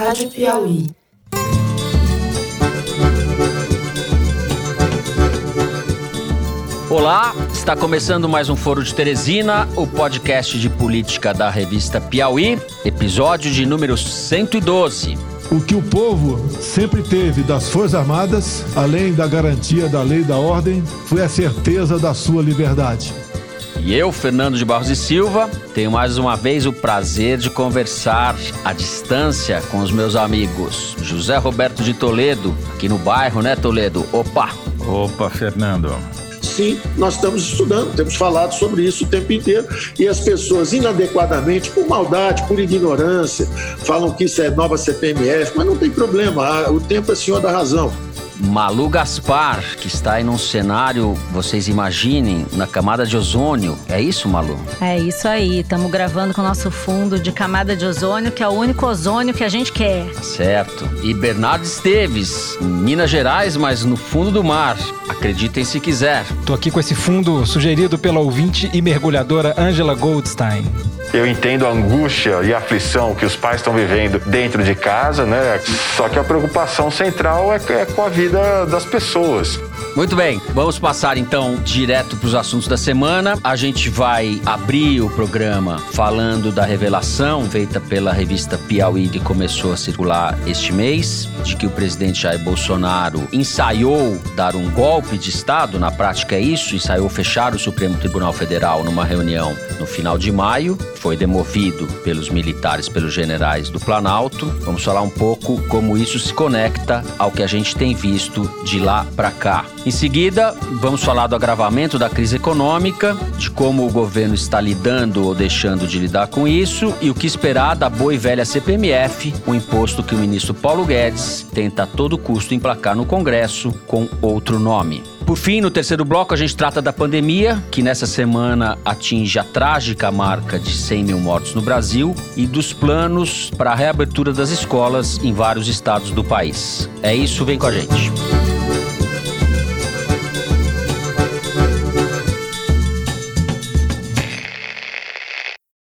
Rádio Piauí. Olá, está começando mais um Foro de Teresina, o podcast de política da revista Piauí, episódio de número 112. O que o povo sempre teve das Forças Armadas, além da garantia da lei e da ordem, foi a certeza da sua liberdade. E eu, Fernando de Barros e Silva, tenho mais uma vez o prazer de conversar à distância com os meus amigos José Roberto de Toledo, aqui no bairro, né, Toledo? Opa! Opa, Fernando. Sim, nós estamos estudando, temos falado sobre isso o tempo inteiro e as pessoas inadequadamente, por maldade, por ignorância, falam que isso é nova CPMF, mas não tem problema, o tempo é senhor da razão. Malu Gaspar, que está aí num cenário, vocês imaginem, na camada de ozônio. É isso, Malu? É isso aí. Estamos gravando com o nosso fundo de camada de ozônio, que é o único ozônio que a gente quer. Certo. E Bernardo Esteves, em Minas Gerais, mas no fundo do mar. Acreditem se quiser. Tô aqui com esse fundo sugerido pela ouvinte e mergulhadora Angela Goldstein. Eu entendo a angústia e a aflição que os pais estão vivendo dentro de casa, né? Só que a preocupação central é, é com a vida das pessoas. Muito bem, vamos passar então direto para os assuntos da semana. A gente vai abrir o programa falando da revelação feita pela revista Piauí que começou a circular este mês, de que o presidente Jair Bolsonaro ensaiou dar um golpe de Estado, na prática é isso, ensaiou fechar o Supremo Tribunal Federal numa reunião no final de maio, foi demovido pelos militares, pelos generais do Planalto. Vamos falar um pouco como isso se conecta ao que a gente tem visto de lá para cá. Em seguida, vamos falar do agravamento da crise econômica, de como o governo está lidando ou deixando de lidar com isso e o que esperar da boa e velha CPMF, o imposto que o ministro Paulo Guedes tenta a todo custo emplacar no Congresso com outro nome. Por fim, no terceiro bloco, a gente trata da pandemia, que nessa semana atinge a trágica marca de 100 mil mortos no Brasil, e dos planos para a reabertura das escolas em vários estados do país. É isso, vem com a gente.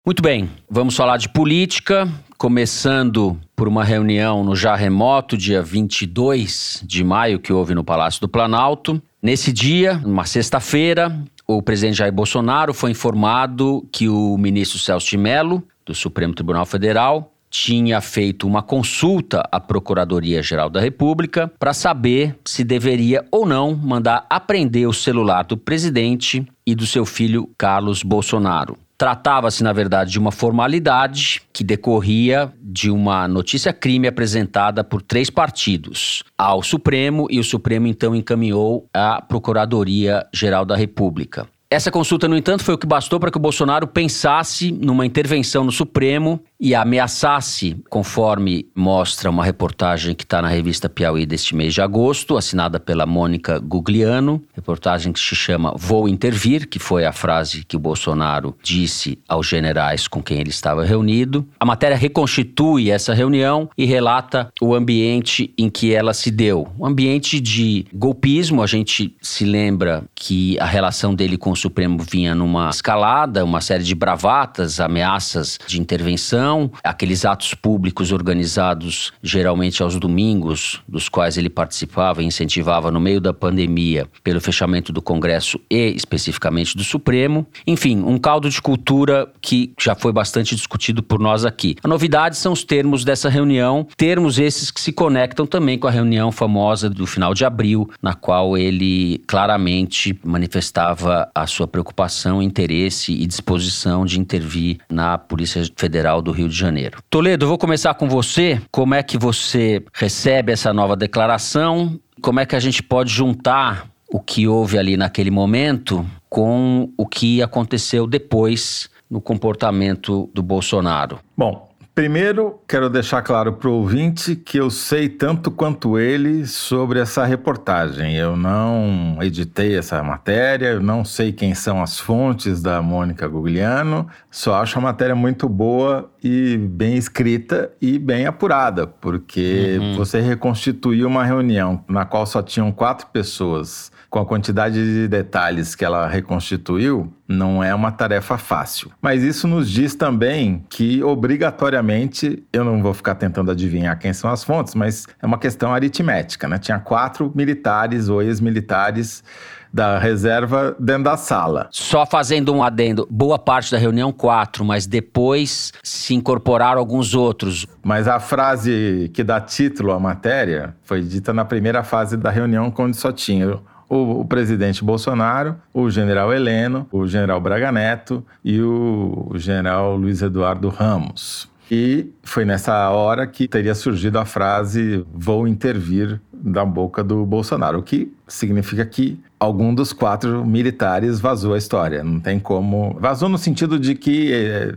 Muito bem, vamos falar de política, começando por uma reunião no já remoto dia 22 de maio que houve no Palácio do Planalto. Nesse dia, uma sexta-feira, o presidente Jair Bolsonaro foi informado que o ministro Celso de Mello, do Supremo Tribunal Federal, tinha feito uma consulta à Procuradoria-Geral da República para saber se deveria ou não mandar apreender o celular do presidente e do seu filho Carlos Bolsonaro. Tratava-se, na verdade, de uma formalidade que decorria de uma notícia-crime apresentada por três partidos ao Supremo e o Supremo então encaminhou à Procuradoria-Geral da República. Essa consulta, no entanto, foi o que bastou para que o Bolsonaro pensasse numa intervenção no Supremo e ameaçasse, conforme mostra uma reportagem que está na revista Piauí deste mês de agosto, assinada pela Mônica Gugliano, reportagem que se chama Vou Intervir, que foi a frase que o Bolsonaro disse aos generais com quem ele estava reunido. A matéria reconstitui essa reunião e relata o ambiente em que ela se deu. Um ambiente de golpismo, a gente se lembra que a relação dele com o Supremo vinha numa escalada, uma série de bravatas, ameaças de intervenção aqueles atos públicos organizados geralmente aos domingos, dos quais ele participava e incentivava no meio da pandemia, pelo fechamento do Congresso e especificamente do Supremo. Enfim, um caldo de cultura que já foi bastante discutido por nós aqui. A novidade são os termos dessa reunião, termos esses que se conectam também com a reunião famosa do final de abril, na qual ele claramente manifestava a sua preocupação, interesse e disposição de intervir na Polícia Federal do Rio de Janeiro. Toledo, eu vou começar com você. Como é que você recebe essa nova declaração? Como é que a gente pode juntar o que houve ali naquele momento com o que aconteceu depois no comportamento do Bolsonaro? Bom, Primeiro, quero deixar claro para o ouvinte que eu sei tanto quanto ele sobre essa reportagem. Eu não editei essa matéria, eu não sei quem são as fontes da Mônica Gugliano, só acho a matéria muito boa e bem escrita e bem apurada, porque uhum. você reconstituiu uma reunião na qual só tinham quatro pessoas com a quantidade de detalhes que ela reconstituiu, Não é uma tarefa fácil. Mas isso nos diz também que, obrigatoriamente, eu não vou ficar tentando adivinhar quem são as fontes, mas é uma questão aritmética, né? Tinha quatro militares ou ex-militares da reserva dentro da sala. Só fazendo um adendo, boa parte da reunião, quatro, mas depois se incorporaram alguns outros. Mas a frase que dá título à matéria foi dita na primeira fase da reunião, quando só tinha o, o, presidente Bolsonaro, o general Heleno, o general Braga Neto e o, o general Luiz Eduardo Ramos. E foi nessa hora que teria surgido a frase vou intervir da boca do Bolsonaro, o que significa que algum dos quatro militares vazou a história. Não tem como. Vazou no sentido de que eh,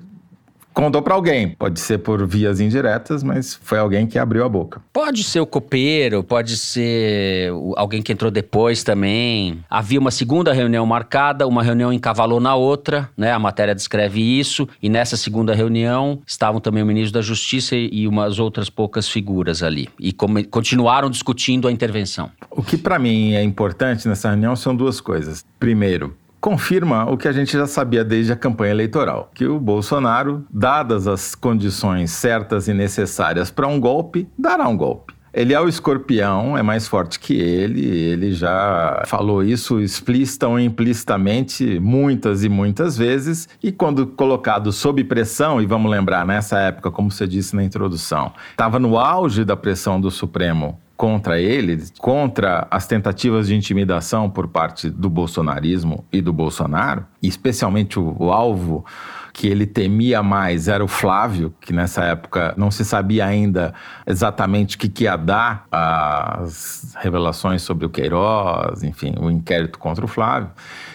contou para alguém. Pode ser por vias indiretas, mas foi alguém que abriu a boca. Pode ser o copeiro, pode ser alguém que entrou depois também. Havia uma segunda reunião marcada, uma reunião encavalou na outra, né? A matéria descreve isso. E nessa segunda reunião estavam também o ministro da Justiça e umas outras poucas figuras ali. E continuaram discutindo a intervenção. O que para mim é importante nessa reunião são duas coisas. Primeiro, confirma o que a gente já sabia desde a campanha eleitoral, que o Bolsonaro, dadas as condições certas e necessárias para um golpe, dará um golpe. Ele é o escorpião, é mais forte que ele, ele já falou isso explícita ou implicitamente muitas e muitas vezes, e quando colocado sob pressão, e vamos lembrar, nessa época, como você disse na introdução, estava no auge da pressão do Supremo contra ele, contra as tentativas de intimidação por parte do bolsonarismo e do Bolsonaro, especialmente o, o alvo que ele temia mais era o Flávio, que nessa época não se sabia ainda exatamente o que, que ia dar as revelações sobre o Queiroz, enfim, o inquérito contra o Flávio.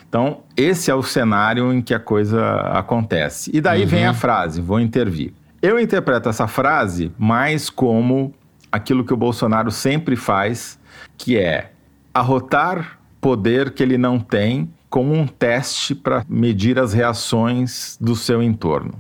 Então, esse é o cenário em que a coisa acontece. E daí uhum. vem a frase: vou intervir. Eu interpreto essa frase mais como aquilo que o Bolsonaro sempre faz, que é arrotar poder que ele não tem como um teste para medir as reações do seu entorno.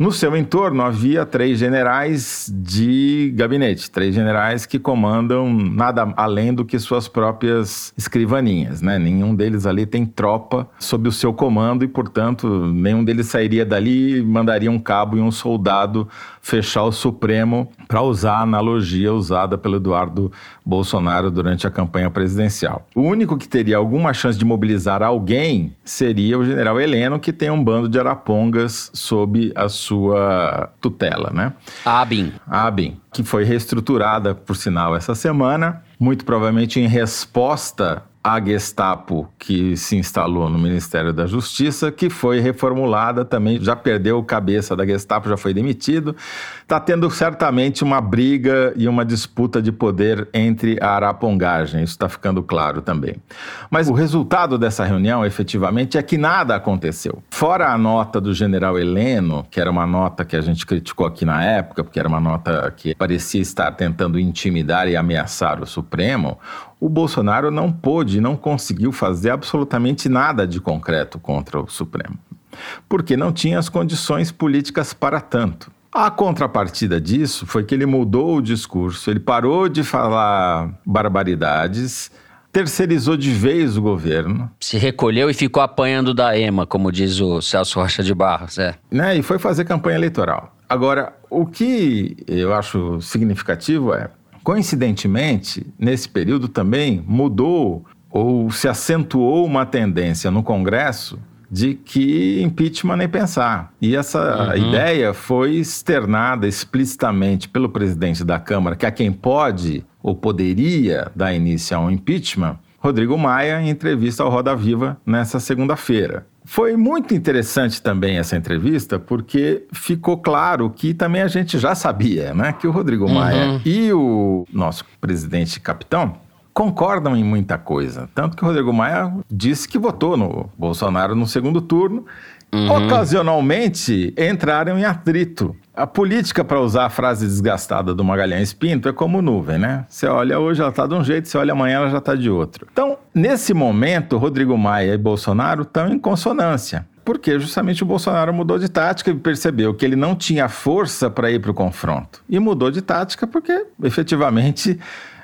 No seu entorno havia três generais de gabinete, três generais que comandam nada além do que suas próprias escrivaninhas, né? Nenhum deles ali tem tropa sob o seu comando e, portanto, nenhum deles sairia dali e mandaria um cabo e um soldado fechar o Supremo para usar a analogia usada pelo Eduardo Bolsonaro durante a campanha presidencial. O único que teria alguma chance de mobilizar alguém seria o general Heleno, que tem um bando de arapongas sob a sua tutela, né? ABIN. ABIN, que foi reestruturada, por sinal, essa semana, muito provavelmente em resposta a Gestapo, que se instalou no Ministério da Justiça, que foi reformulada também, já perdeu o cabeça da Gestapo, já foi demitido. Está tendo certamente uma briga e uma disputa de poder entre a arapongagem, isso está ficando claro também. Mas o resultado dessa reunião, efetivamente, é que nada aconteceu. Fora a nota do general Heleno, que era uma nota que a gente criticou aqui na época, porque era uma nota que parecia estar tentando intimidar e ameaçar o Supremo, o Bolsonaro não pôde, não conseguiu fazer absolutamente nada de concreto contra o Supremo, porque não tinha as condições políticas para tanto. A contrapartida disso foi que ele mudou o discurso, ele parou de falar barbaridades, terceirizou de vez o governo. Se recolheu e ficou apanhando da EMA, como diz o Celso Rocha de Barros, é. Né? E foi fazer campanha eleitoral. Agora, o que eu acho significativo é Coincidentemente, nesse período também mudou ou se acentuou uma tendência no Congresso de que impeachment nem pensar. E essa uhum. ideia foi externada explicitamente pelo presidente da Câmara, que é quem pode ou poderia dar início a um impeachment, Rodrigo Maia, em entrevista ao Roda Viva nessa segunda-feira. Foi muito interessante também essa entrevista, porque ficou claro que também a gente já sabia, né? Que o Rodrigo uhum. Maia e o nosso presidente capitão concordam em muita coisa. Tanto que o Rodrigo Maia disse que votou no Bolsonaro no segundo turno. Uhum. Ocasionalmente entraram em atrito. A política, para usar a frase desgastada do Magalhães Pinto, é como nuvem, né? Você olha hoje, ela está de um jeito, você olha amanhã, ela já está de outro. Então, nesse momento, Rodrigo Maia e Bolsonaro estão em consonância. Porque justamente o Bolsonaro mudou de tática e percebeu que ele não tinha força para ir para o confronto. E mudou de tática porque, efetivamente,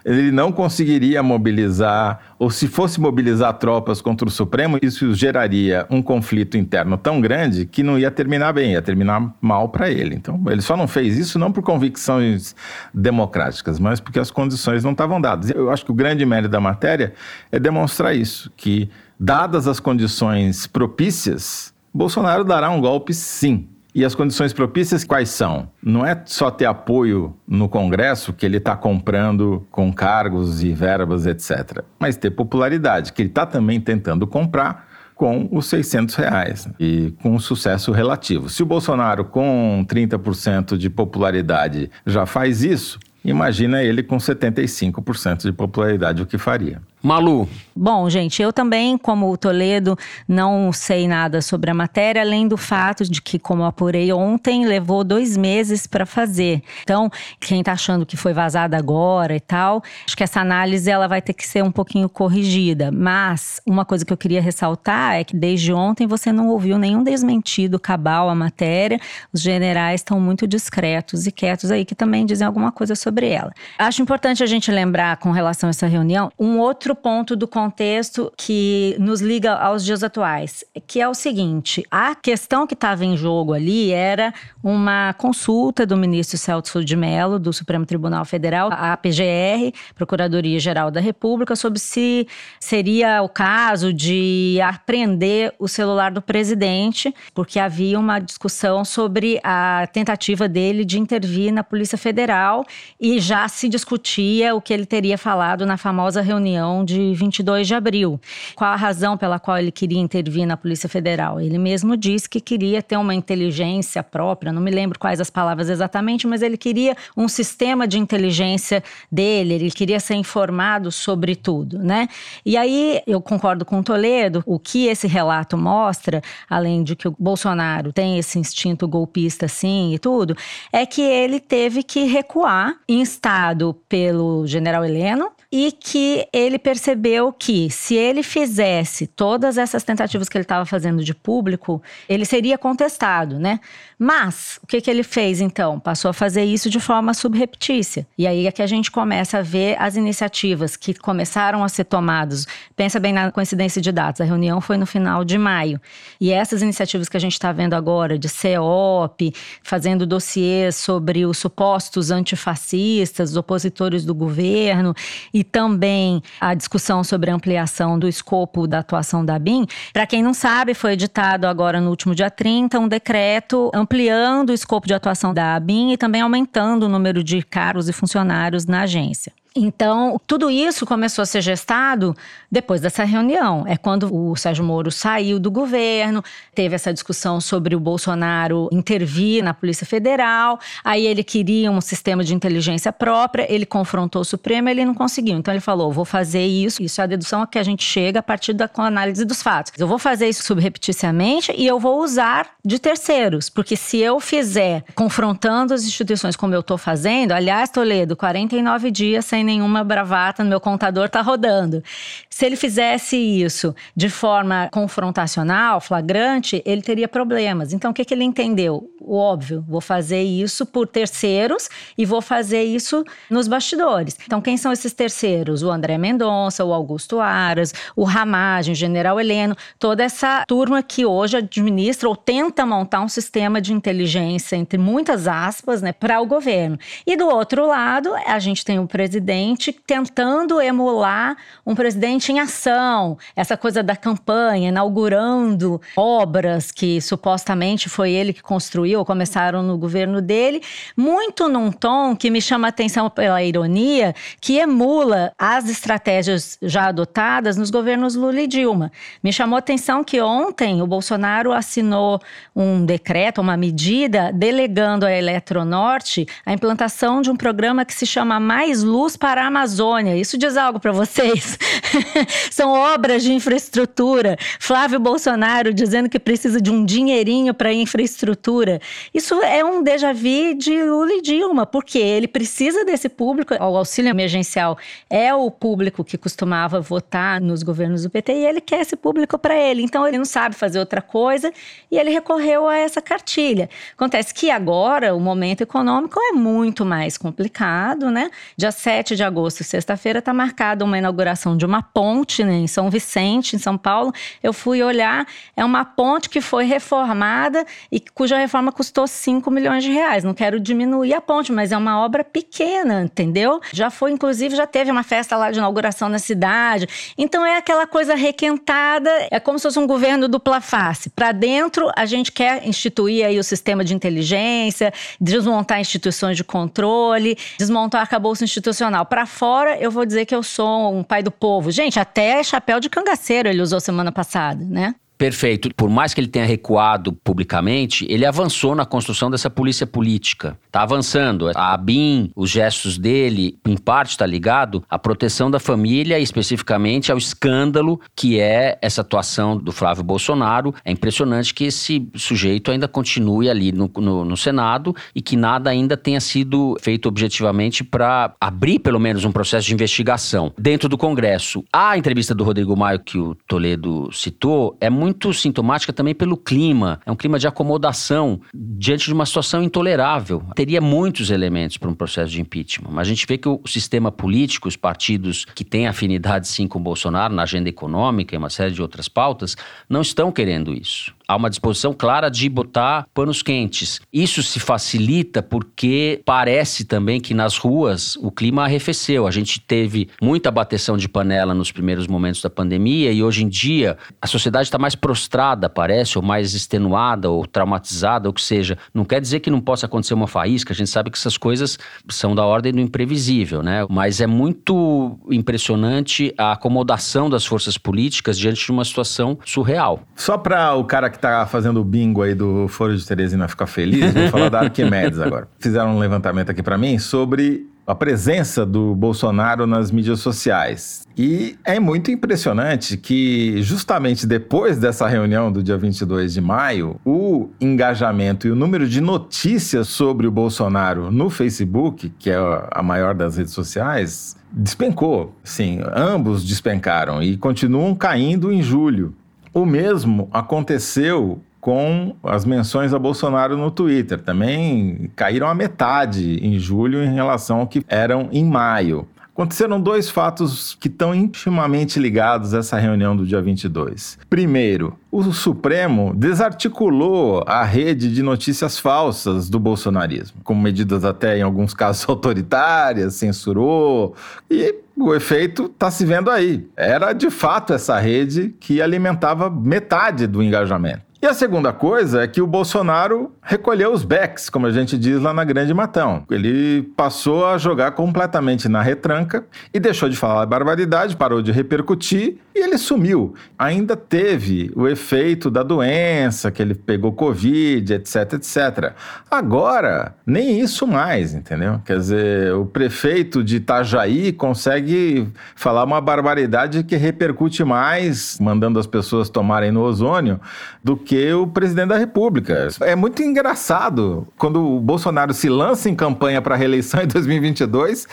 ele não conseguiria mobilizar, ou se fosse mobilizar tropas contra o Supremo, isso geraria um conflito interno tão grande que não ia terminar bem, ia terminar mal para ele. Então, ele só não fez isso não por convicções democráticas, mas porque as condições não estavam dadas. Eu acho que o grande mérito da matéria é demonstrar isso, que dadas as condições propícias, Bolsonaro dará um golpe sim. E as condições propícias quais são? Não é só ter apoio no Congresso que ele está comprando com cargos e verbas, etc. Mas ter popularidade, que ele está também tentando comprar com os 600 reais e com sucesso relativo. Se o Bolsonaro, com 30% de popularidade, já faz isso, imagina ele com 75% de popularidade, o que faria. Malu. Bom, gente, eu também, como o Toledo, não sei nada sobre a matéria, além do fato de que, como eu apurei ontem, levou dois meses para fazer. Então, quem está achando que foi vazada agora e tal, acho que essa análise ela vai ter que ser um pouquinho corrigida. Mas uma coisa que eu queria ressaltar é que desde ontem você não ouviu nenhum desmentido cabal à matéria. Os generais estão muito discretos e quietos aí, que também dizem alguma coisa sobre ela. Acho importante a gente lembrar com relação a essa reunião um outro ponto do contexto que nos liga aos dias atuais, que é o seguinte: a questão que estava em jogo ali era uma consulta do ministro Celso de Mello, do Supremo Tribunal Federal, à PGR, Procuradoria-Geral da República, sobre se seria o caso de apreender o celular do presidente, porque havia uma discussão sobre a tentativa dele de intervir na Polícia Federal e já se discutia o que ele teria falado na famosa reunião de 22 de abril. Qual a razão pela qual ele queria intervir na Polícia Federal? Ele mesmo disse que queria ter uma inteligência própria, não me lembro quais as palavras exatamente, mas ele queria um sistema de inteligência dele, ele queria ser informado sobre tudo, né? E aí eu concordo com o Toledo, o que esse relato mostra, além de que o Bolsonaro tem esse instinto golpista sim e tudo, é que ele teve que recuar, instado pelo general Heleno, e que ele percebeu que se ele fizesse todas essas tentativas que ele estava fazendo de público, ele seria contestado, né? Mas o que, que ele fez então? Passou a fazer isso de forma subreptícia. E aí é que a gente começa a ver as iniciativas que começaram a ser tomadas. Pensa bem na coincidência de datas. A reunião foi no final de maio. E essas iniciativas que a gente está vendo agora, de CEOP, fazendo dossiês sobre os supostos antifascistas, os opositores do governo, e também a discussão sobre ampliação do escopo da atuação da BIM. Para quem não sabe, foi editado agora no último dia 30 um decreto ampliando o escopo de atuação da ABIN e também aumentando o número de cargos e funcionários na agência. Então, tudo isso começou a ser gestado depois dessa reunião. É quando o Sérgio Moro saiu do governo, teve essa discussão sobre o Bolsonaro intervir na Polícia Federal, aí ele queria um sistema de inteligência própria, ele confrontou o Supremo, ele não conseguiu. Então ele falou: "Vou fazer isso". Isso é a dedução que a gente chega a partir da análise dos fatos. Eu vou fazer isso subrepticiamente e eu vou usar de terceiros, porque se eu fizer confrontando as instituições como eu estou fazendo, aliás, Toledo, 49 dias sem nenhuma bravata, no meu contador tá rodando. Se ele fizesse isso de forma confrontacional, flagrante, ele teria problemas. Então, o que, que ele entendeu? O óbvio, vou fazer isso por terceiros e vou fazer isso nos bastidores. Então, quem são esses terceiros? O André Mendonça, o Augusto Aras, o Ramagem, o General Heleno, toda essa turma que hoje administra ou tenta montar um sistema de inteligência, entre muitas aspas, né, para o governo. E do outro lado, a gente tem o presidente presidente tentando emular um presidente em ação, essa coisa da campanha, inaugurando obras que supostamente foi ele que construiu, começaram no governo dele, muito num tom que me chama a atenção pela ironia, que emula as estratégias já adotadas nos governos Lula e Dilma. Me chamou a atenção que ontem o Bolsonaro assinou um decreto, uma medida, delegando à Eletronorte a implantação de um programa que se chama Mais Luz para a Amazônia. Isso diz algo para vocês? São obras de infraestrutura. Flávio Bolsonaro dizendo que precisa de um dinheirinho para infraestrutura. Isso é um déjà vu de Lula e Dilma, porque ele precisa desse público. O auxílio emergencial é o público que costumava votar nos governos do PT e ele quer esse público para ele. Então ele não sabe fazer outra coisa e ele recorreu a essa cartilha. Acontece que agora o momento econômico é muito mais complicado, né? Dia 7 7 de agosto, sexta-feira, está marcada uma inauguração de uma ponte né, em São Vicente, em São Paulo. Eu fui olhar, é uma ponte que foi reformada e cuja reforma custou 5 milhões de reais. Não quero diminuir a ponte, mas é uma obra pequena, entendeu? Já foi, inclusive, já teve uma festa lá de inauguração na cidade. Então é aquela coisa requentada, é como se fosse um governo dupla face. Para dentro, a gente quer instituir aí o sistema de inteligência, desmontar instituições de controle, desmontar arcabouço institucional. Para fora, eu vou dizer que eu sou um pai do povo. Gente, até chapéu de cangaceiro ele usou semana passada, né? Perfeito. Por mais que ele tenha recuado publicamente, ele avançou na construção dessa polícia política. Está avançando. A ABIN, os gestos dele, em parte está ligado à proteção da família e especificamente ao escândalo que é essa atuação do Flávio Bolsonaro. É impressionante que esse sujeito ainda continue ali no, no, no Senado e que nada ainda tenha sido feito objetivamente para abrir pelo menos um processo de investigação dentro do Congresso. A entrevista do Rodrigo Maio que o Toledo citou é muito muito sintomática também pelo clima. É um clima de acomodação diante de uma situação intolerável. Teria muitos elementos para um processo de impeachment, mas a gente vê que o sistema político, os partidos que têm afinidade sim com o Bolsonaro na agenda econômica e uma série de outras pautas, não estão querendo isso há uma disposição clara de botar panos quentes. Isso se facilita porque parece também que nas ruas o clima arrefeceu. A gente teve muita bateção de panela nos primeiros momentos da pandemia e hoje em dia a sociedade está mais prostrada, parece, ou mais extenuada ou traumatizada, ou que seja. Não quer dizer que não possa acontecer uma faísca, a gente sabe que essas coisas são da ordem do imprevisível, né? Mas é muito impressionante a acomodação das forças políticas diante de uma situação surreal. Só para o cara que que tá fazendo o bingo aí do Foro de Teresina ficar feliz, vou falar da Arquimedes agora. Fizeram um levantamento aqui para mim sobre a presença do Bolsonaro nas mídias sociais. E é muito impressionante que, justamente depois dessa reunião do dia 22 de maio, o engajamento e o número de notícias sobre o Bolsonaro no Facebook, que é a maior das redes sociais, despencou. Sim, ambos despencaram e continuam caindo em julho. O mesmo aconteceu com as menções a Bolsonaro no Twitter. Também caíram a metade em julho em relação ao que eram em maio. Aconteceram dois fatos que estão intimamente ligados a essa reunião do dia 22. Primeiro, o Supremo desarticulou a rede de notícias falsas do bolsonarismo, com medidas até em alguns casos autoritárias, censurou e o efeito está se vendo aí. Era de fato essa rede que alimentava metade do engajamento. E a segunda coisa é que o Bolsonaro recolheu os backs, como a gente diz lá na Grande Matão. Ele passou a jogar completamente na retranca e deixou de falar barbaridade, parou de repercutir e ele sumiu. Ainda teve o efeito da doença, que ele pegou Covid, etc, etc. Agora, nem isso mais, entendeu? Quer dizer, o prefeito de Itajaí consegue falar uma barbaridade que repercute mais, mandando as pessoas tomarem no ozônio, do que o presidente da República. É muito engraçado quando o Bolsonaro se lança em campanha para a reeleição em 2022,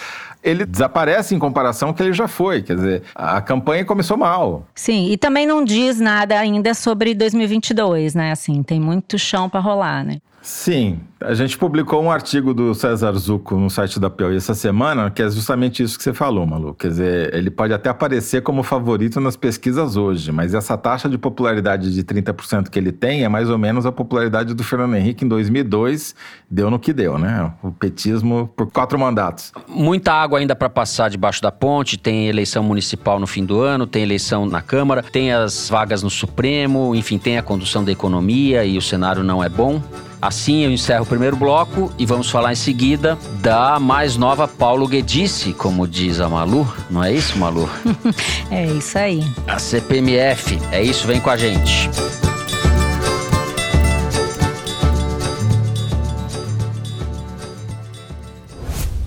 ele desaparece em comparação ao que ele já foi. Quer dizer, a campanha começou mal. Sim, e também não diz nada ainda sobre 2022, né? Assim, tem muito chão para rolar, né? Sim, a gente publicou um artigo do César Zucco no site da Piauí essa semana, que é justamente isso que você falou, Malu. Quer dizer, ele pode até aparecer como favorito nas pesquisas hoje, mas essa taxa de popularidade de 30% que ele tem é mais ou menos a popularidade do Fernando Henrique em 2002, deu no que deu, né? O petismo por quatro mandatos. Muita água ainda para passar debaixo da ponte, tem eleição municipal no fim do ano, tem eleição na Câmara, tem as vagas no Supremo, enfim, tem a condução da economia e o cenário não é bom. Assim eu encerro o primeiro bloco e vamos falar em seguida da mais nova Paulo Guedice, como diz a Malu. Não é isso, Malu? é isso aí. A CPMF. É isso, vem com a gente.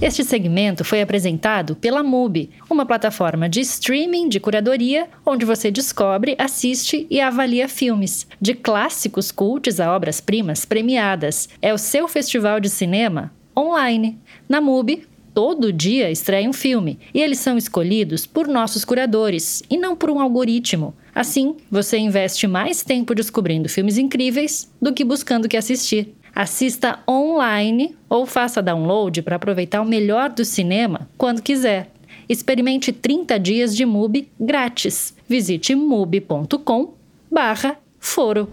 Este segmento foi apresentado pela MUBI, uma plataforma de streaming de curadoria onde você descobre, assiste e avalia filmes, de clássicos cultos a obras-primas premiadas. É o seu festival de cinema online. Na MUBI, todo dia estreia um filme e eles são escolhidos por nossos curadores e não por um algoritmo. Assim, você investe mais tempo descobrindo filmes incríveis do que buscando o que assistir. Assista online ou faça download para aproveitar o melhor do cinema quando quiser. Experimente 30 dias de MUBI grátis. Visite mubi.com barra foro.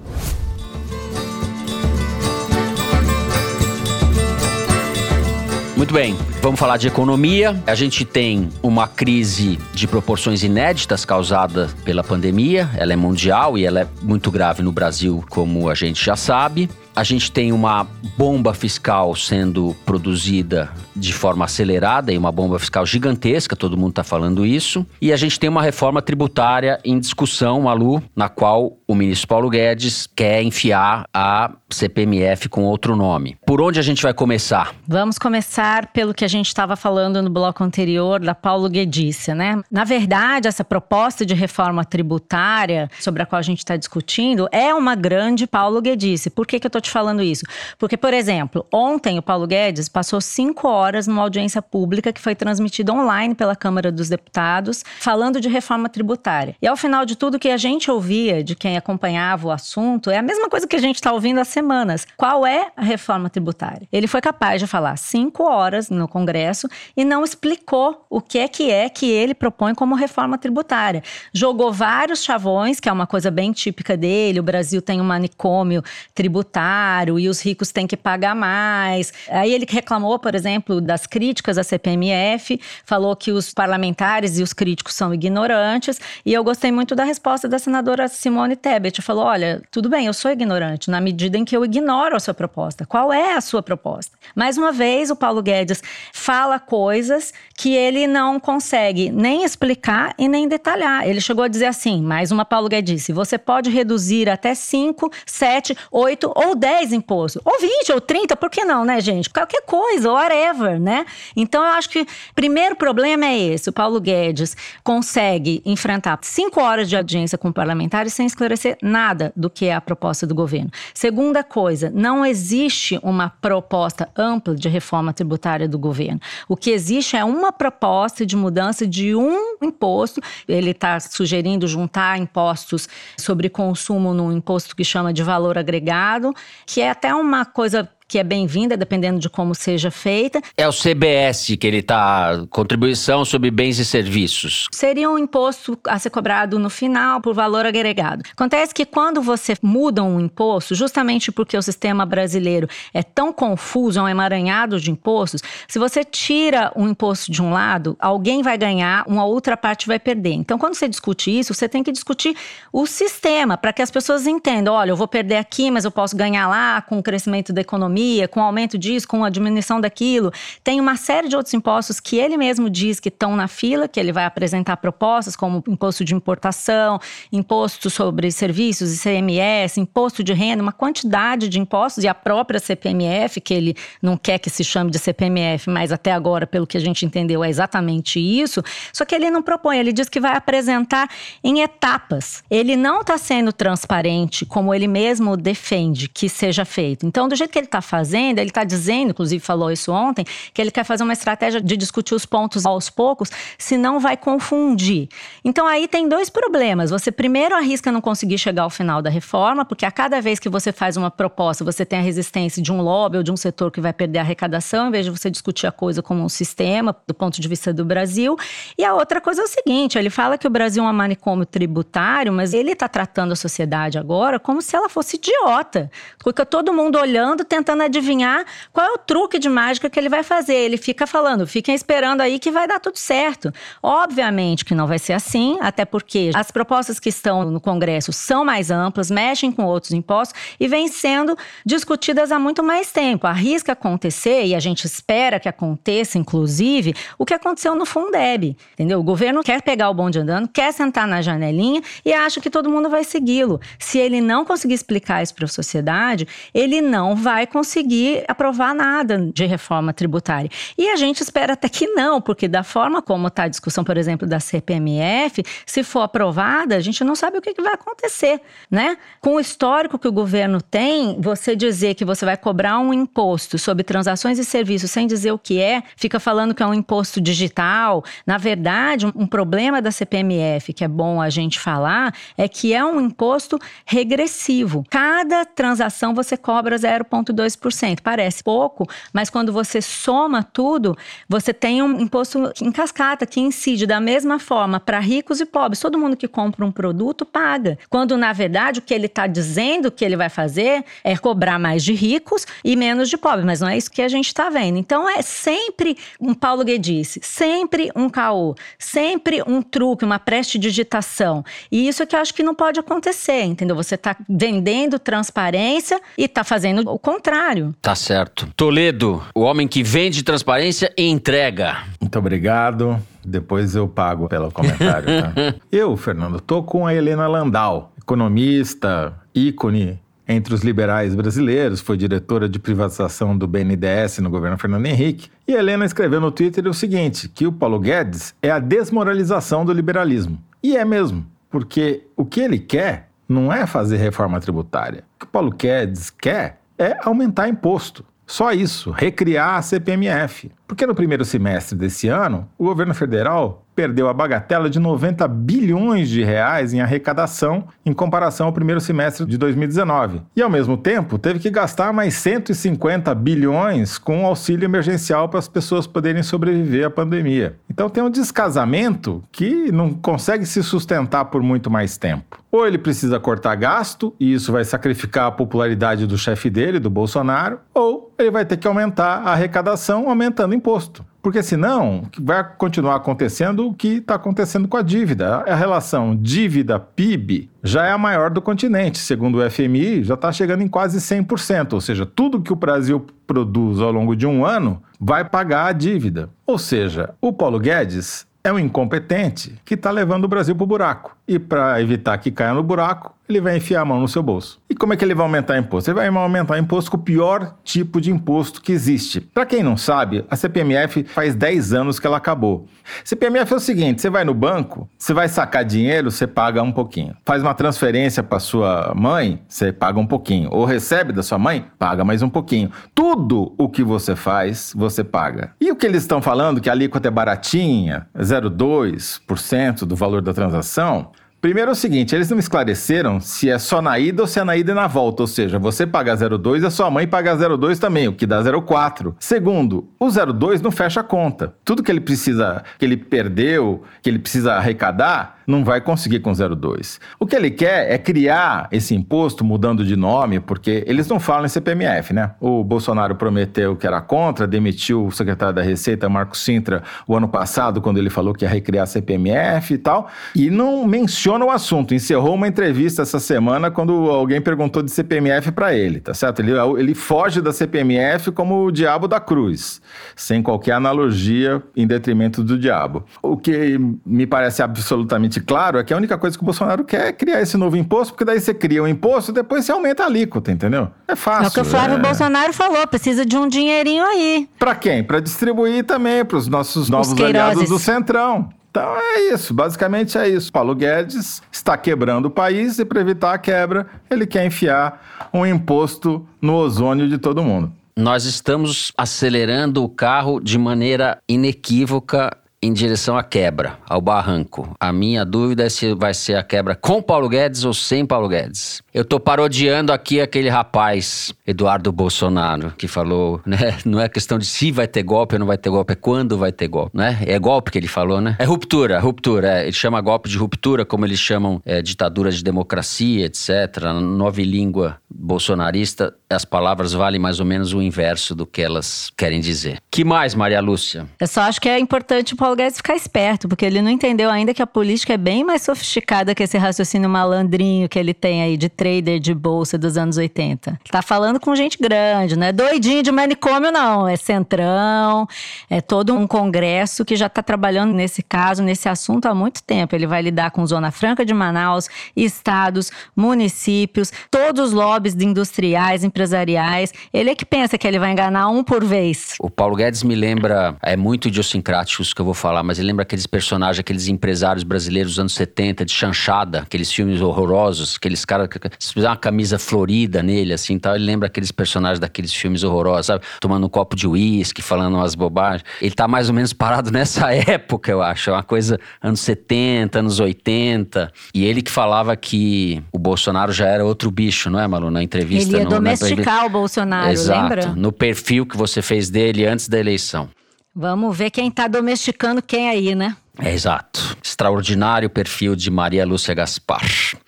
Muito bem, vamos falar de economia. A gente tem uma crise de proporções inéditas causada pela pandemia. Ela é mundial e ela é muito grave no Brasil, como a gente já sabe. A gente tem uma bomba fiscal sendo produzida de forma acelerada e uma bomba fiscal gigantesca, todo mundo está falando isso. E a gente tem uma reforma tributária em discussão, Malu, na qual o ministro Paulo Guedes quer enfiar a CPMF com outro nome. Por onde a gente vai começar? Vamos começar pelo que a gente estava falando no bloco anterior da Paulo Guedícia, né? Na verdade, essa proposta de reforma tributária sobre a qual a gente está discutindo é uma grande Paulo Guedice. Por que, que eu estou te falando isso? Porque, por exemplo, ontem o Paulo Guedes passou cinco horas numa audiência pública que foi transmitida online pela Câmara dos Deputados, falando de reforma tributária. E ao final de tudo, que a gente ouvia de quem acompanhava o assunto é a mesma coisa que a gente está ouvindo há semanas. Qual é a reforma tributária? Ele foi capaz de falar cinco horas no Congresso e não explicou o que é que é que ele propõe como reforma tributária. Jogou vários chavões, que é uma coisa bem típica dele. O Brasil tem um manicômio tributário caro e os ricos têm que pagar mais. Aí ele reclamou, por exemplo, das críticas à CPMF, falou que os parlamentares e os críticos são ignorantes, e eu gostei muito da resposta da senadora Simone Tebet. Falou: olha, tudo bem, eu sou ignorante, na medida em que eu ignoro a sua proposta. Qual é a sua proposta? Mais uma vez, o Paulo Guedes fala coisas que ele não consegue nem explicar e nem detalhar. Ele chegou a dizer assim: mais uma Paulo Guedes você pode reduzir até 5, 7, 8 ou 10 impostos, ou 20 ou 30, por que não, né, gente? Qualquer coisa, whatever, né? Então eu acho que o primeiro problema é esse: o Paulo Guedes consegue enfrentar cinco horas de audiência com parlamentares sem esclarecer nada do que é a proposta do governo. Segunda coisa, não existe uma proposta ampla de reforma tributária do governo. O que existe é uma proposta de mudança de um imposto. Ele está sugerindo juntar impostos sobre consumo num imposto que chama de valor agregado que é até uma coisa que é bem-vinda, dependendo de como seja feita. É o CBS que ele está, contribuição sobre bens e serviços. Seria um imposto a ser cobrado no final por valor agregado. Acontece que quando você muda um imposto, justamente porque o sistema brasileiro é tão confuso, é um emaranhado de impostos, se você tira um imposto de um lado, alguém vai ganhar, uma outra parte vai perder. Então, quando você discute isso, você tem que discutir o sistema, para que as pessoas entendam, olha, eu vou perder aqui, mas eu posso ganhar lá com o crescimento da economia, economia, com o aumento disso, com a diminuição daquilo. Tem uma série de outros impostos que ele mesmo diz que estão na fila, que ele vai apresentar propostas, como imposto de importação, imposto sobre serviços, ICMS, imposto de renda, uma quantidade de impostos, e a própria CPMF, que ele não quer que se chame de CPMF, mas até agora, pelo que a gente entendeu, é exatamente isso. Só que ele não propõe, ele diz que vai apresentar em etapas. Ele não está sendo transparente como ele mesmo defende que seja feito. Então, do jeito que ele está fazendo, ele está dizendo, inclusive falou isso ontem, que ele quer fazer uma estratégia de discutir os pontos aos poucos, senão vai confundir. Então aí tem dois problemas. Você primeiro arrisca não conseguir chegar ao final da reforma, porque a cada vez que você faz uma proposta, você tem a resistência de um lobby ou de um setor que vai perder a arrecadação, em vez de você discutir a coisa como um sistema, do ponto de vista do Brasil. E a outra coisa é o seguinte: ele fala que o Brasil é um manicômio tributário, mas ele está tratando a sociedade agora como se ela fosse idiota. Fica todo mundo olhando, tentando adivinhar qual é o truque de mágica que ele vai fazer. Ele fica falando, fiquem esperando aí que vai dar tudo certo. Obviamente que não vai ser assim, até porque as propostas que estão no Congresso são mais amplas, mexem com outros impostos e vêm sendo discutidas há muito mais tempo. Arrisca acontecer, e a gente espera que aconteça, inclusive, o que aconteceu no Fundeb. Entendeu? O governo quer pegar o bonde andando, quer sentar na janelinha e acha que todo mundo vai segui-lo. Se ele não conseguir explicar isso para a sociedade, ele não vai conseguir conseguir aprovar nada de reforma tributária. E a gente espera até que não, porque da forma como está a discussão, por exemplo, da CPMF, se for aprovada, a gente não sabe o que, que vai acontecer, né? Com o histórico que o governo tem, você dizer que você vai cobrar um imposto sobre transações e serviços sem dizer o que é, fica falando que é um imposto digital. Na verdade, um problema da CPMF, que é bom a gente falar, é que é um imposto regressivo. Cada transação você cobra 0,2 22%. Parece pouco, mas quando você soma tudo, você tem um imposto em cascata que incide da mesma forma para ricos e pobres. Todo mundo que compra um produto paga. Quando, na verdade, o que ele está dizendo que ele vai fazer é cobrar mais de ricos e menos de pobres. Mas não é isso que a gente está vendo. Então, é sempre um Paulo Guedes, sempre um caô, sempre um truque, uma prestidigitação. E isso é que eu acho que não pode acontecer, entendeu? Você está vendendo transparência e está fazendo o contrário. Tá certo. Toledo, o homem que vende transparência e entrega. Muito obrigado. Depois eu pago pelo comentário, tá? eu, Fernando, tô com a Helena Landau, economista, ícone entre os liberais brasileiros, foi diretora de privatização do BNDES no governo Fernando Henrique. E a Helena escreveu no Twitter o seguinte: que o Paulo Guedes é a desmoralização do liberalismo. E é mesmo, porque o que ele quer não é fazer reforma tributária. O que o Paulo Guedes quer é aumentar imposto. Só isso, recriar a CPMF. Porque no primeiro semestre desse ano, o governo federal perdeu a bagatela de 90 bilhões de reais em arrecadação em comparação ao primeiro semestre de 2019. E ao mesmo tempo, teve que gastar mais 150 bilhões com auxílio emergencial para as pessoas poderem sobreviver à pandemia. Então tem um descasamento que não consegue se sustentar por muito mais tempo. Ou ele precisa cortar gasto, e isso vai sacrificar a popularidade do chefe dele, do Bolsonaro, ou ele vai ter que aumentar a arrecadação aumentando imposto. Porque senão vai continuar acontecendo o que está acontecendo com a dívida. A relação dívida-PIB já é a maior do continente. Segundo o FMI, já está chegando em quase 100%. Ou seja, tudo que o Brasil produz ao longo de um ano vai pagar a dívida. Ou seja, o Paulo Guedes é um incompetente que está levando o Brasil para o buraco. E para evitar que caia no buraco, ele vai enfiar a mão no seu bolso. E como é que ele vai aumentar imposto? Ele vai aumentar imposto com o pior tipo de imposto que existe. Para quem não sabe, a CPMF faz 10 anos que ela acabou. CPMF é o seguinte: você vai no banco, você vai sacar dinheiro, você paga um pouquinho. Faz uma transferência para sua mãe, você paga um pouquinho. Ou recebe da sua mãe, paga mais um pouquinho. Tudo o que você faz, você paga. E o que eles estão falando, que a alíquota é baratinha, 0,2% do valor da transação, Primeiro é o seguinte, eles não esclareceram se é só na ida ou se é na ida e na volta, ou seja, você paga 0,2 e a sua mãe paga 0,2 também, o que dá 0,4. Segundo, o 0,2 não fecha a conta. Tudo que ele precisa, que ele perdeu, que ele precisa arrecadar, não vai conseguir com 0,2. O que ele quer é criar esse imposto mudando de nome, porque eles não falam em CPMF, né? O Bolsonaro prometeu que era contra, demitiu o secretário da Receita, Marco Sintra, o ano passado, quando ele falou que ia recriar CPMF e tal, e não menciona o assunto. Encerrou uma entrevista essa semana quando alguém perguntou de CPMF para ele, tá certo? Ele, ele foge da CPMF como o diabo da cruz, sem qualquer analogia em detrimento do diabo. O que me parece absolutamente claro é que a única coisa que o Bolsonaro quer é criar esse novo imposto, porque daí você cria o um imposto e depois você aumenta a alíquota, entendeu? É fácil. É o que o Flávio é... Bolsonaro falou, precisa de um dinheirinho aí. Para quem? Para distribuir também para os nossos novos aliados do Centrão. Então é isso, basicamente é isso. Paulo Guedes está quebrando o país e para evitar a quebra, ele quer enfiar um imposto no ozônio de todo mundo. Nós estamos acelerando o carro de maneira inequívoca em direção à quebra, ao barranco. A minha dúvida é se vai ser a quebra com Paulo Guedes ou sem Paulo Guedes. Eu tô parodiando aqui aquele rapaz, Eduardo Bolsonaro, que falou, né? Não é questão de se vai ter golpe ou não vai ter golpe, é quando vai ter golpe, né? É golpe que ele falou, né? É ruptura, ruptura. É. Ele chama golpe de ruptura, como eles chamam é, ditadura de democracia, etc. Na nova língua bolsonarista, as palavras valem mais ou menos o inverso do que elas querem dizer. Que mais, Maria Lúcia? Eu só acho que é importante o Paulo Guedes ficar esperto, porque ele não entendeu ainda que a política é bem mais sofisticada que esse raciocínio malandrinho que ele tem aí de trader de bolsa dos anos 80. Tá falando com gente grande, não é doidinho de manicômio, não. É centrão, é todo um congresso que já está trabalhando nesse caso, nesse assunto há muito tempo. Ele vai lidar com Zona Franca de Manaus, estados, municípios, todos os lobbies de industriais, empresariais. Ele é que pensa que ele vai enganar um por vez. O Paulo Guedes me lembra, é muito idiosincrático isso que eu vou falar, mas ele lembra aqueles personagens, aqueles empresários brasileiros dos anos 70, de chanchada, aqueles filmes horrorosos, aqueles caras que se fizer uma camisa florida nele, assim tal, ele lembra aqueles personagens daqueles filmes horrorosos, sabe? Tomando um copo de uísque, falando umas bobagens. Ele tá mais ou menos parado nessa época, eu acho. É uma coisa anos 70, anos 80. E ele que falava que o Bolsonaro já era outro bicho, não é, Malu? Na entrevista. Ele ia no, domesticar ele... o Bolsonaro, Exato, lembra? No perfil que você fez dele antes da eleição. Vamos ver quem tá domesticando quem aí, né? É exato. Extraordinário perfil de Maria Lúcia Gaspar.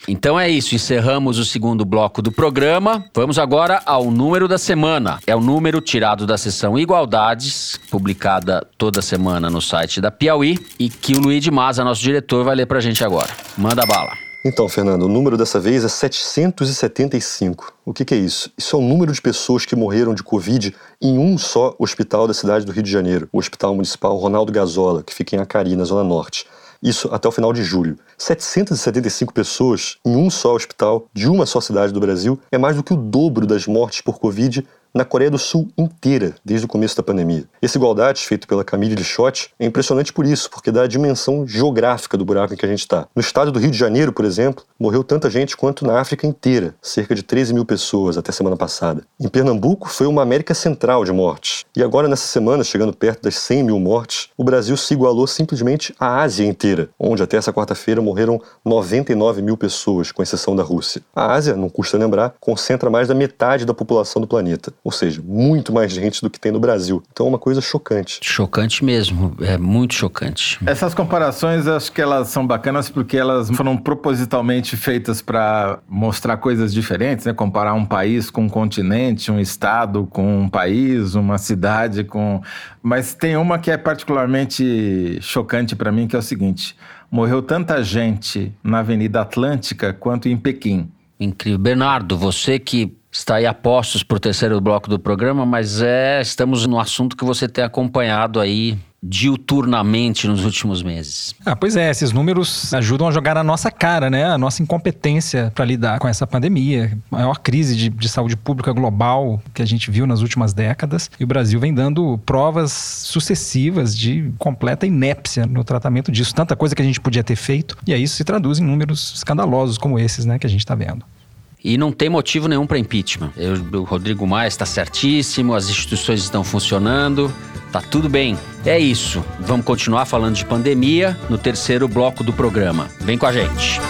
Então é isso, encerramos o segundo bloco do programa. Vamos agora ao número da semana. É o número tirado da seção Igualdades, publicada toda semana no site da Piauí, e que o Luiz de Maza, nosso diretor, vai ler pra gente agora. Manda bala. Então, Fernando, o número dessa vez é 775. O que, que, é isso? Isso é o número de pessoas que morreram de Covid em um só hospital da cidade do Rio de Janeiro, o Hospital Municipal Ronaldo Gazola, que fica em Acari, na Zona Norte. Isso até o final de julho. 775 pessoas em um só hospital de uma só cidade do Brasil é mais do que o dobro das mortes por Covid na Coreia do Sul inteira, desde o começo da pandemia. Esse igualdade, feito pela Camille Lixotti, é impressionante por isso, porque dá a dimensão geográfica do buraco em que a gente está. No estado do Rio de Janeiro, por exemplo, morreu tanta gente quanto na África inteira, cerca de 13 mil pessoas até semana passada. Em Pernambuco, foi uma América Central de mortes. E agora, nessa semana, chegando perto das 100 mil mortes, o Brasil se igualou simplesmente à Ásia inteira, onde até essa quarta-feira morreram 99 mil pessoas, com exceção da Rússia. A Ásia, não custa lembrar, concentra mais da metade da população do planeta ou seja, muito mais gente do que tem no Brasil. Então é uma coisa chocante. Chocante mesmo, é muito chocante. Essas comparações acho que elas são bacanas porque elas foram propositalmente feitas para mostrar coisas diferentes, né? Comparar um país com um continente, um estado com um país, uma cidade com. Mas tem uma que é particularmente chocante para mim, que é o seguinte: morreu tanta gente na Avenida Atlântica quanto em Pequim. Incrível. Bernardo, você que está aí a postos para o terceiro bloco do programa, mas é estamos no assunto que você tem acompanhado aí diuturnamente nos últimos meses. Ah, pois é, esses números ajudam a jogar na nossa cara, né? A nossa incompetência para lidar com essa pandemia, a maior crise de, de, saúde pública global que a gente viu nas últimas décadas. E o Brasil vem dando provas sucessivas de completa inépcia no tratamento disso. Tanta coisa que a gente podia ter feito, e aí isso se traduz em números escandalosos como esses, né, que a gente está vendo. E não tem motivo nenhum para impeachment. Eu, o Rodrigo Maia está certíssimo, as instituições estão funcionando, tá tudo bem. É isso. Vamos continuar falando de pandemia no terceiro bloco do programa. Vem com a gente.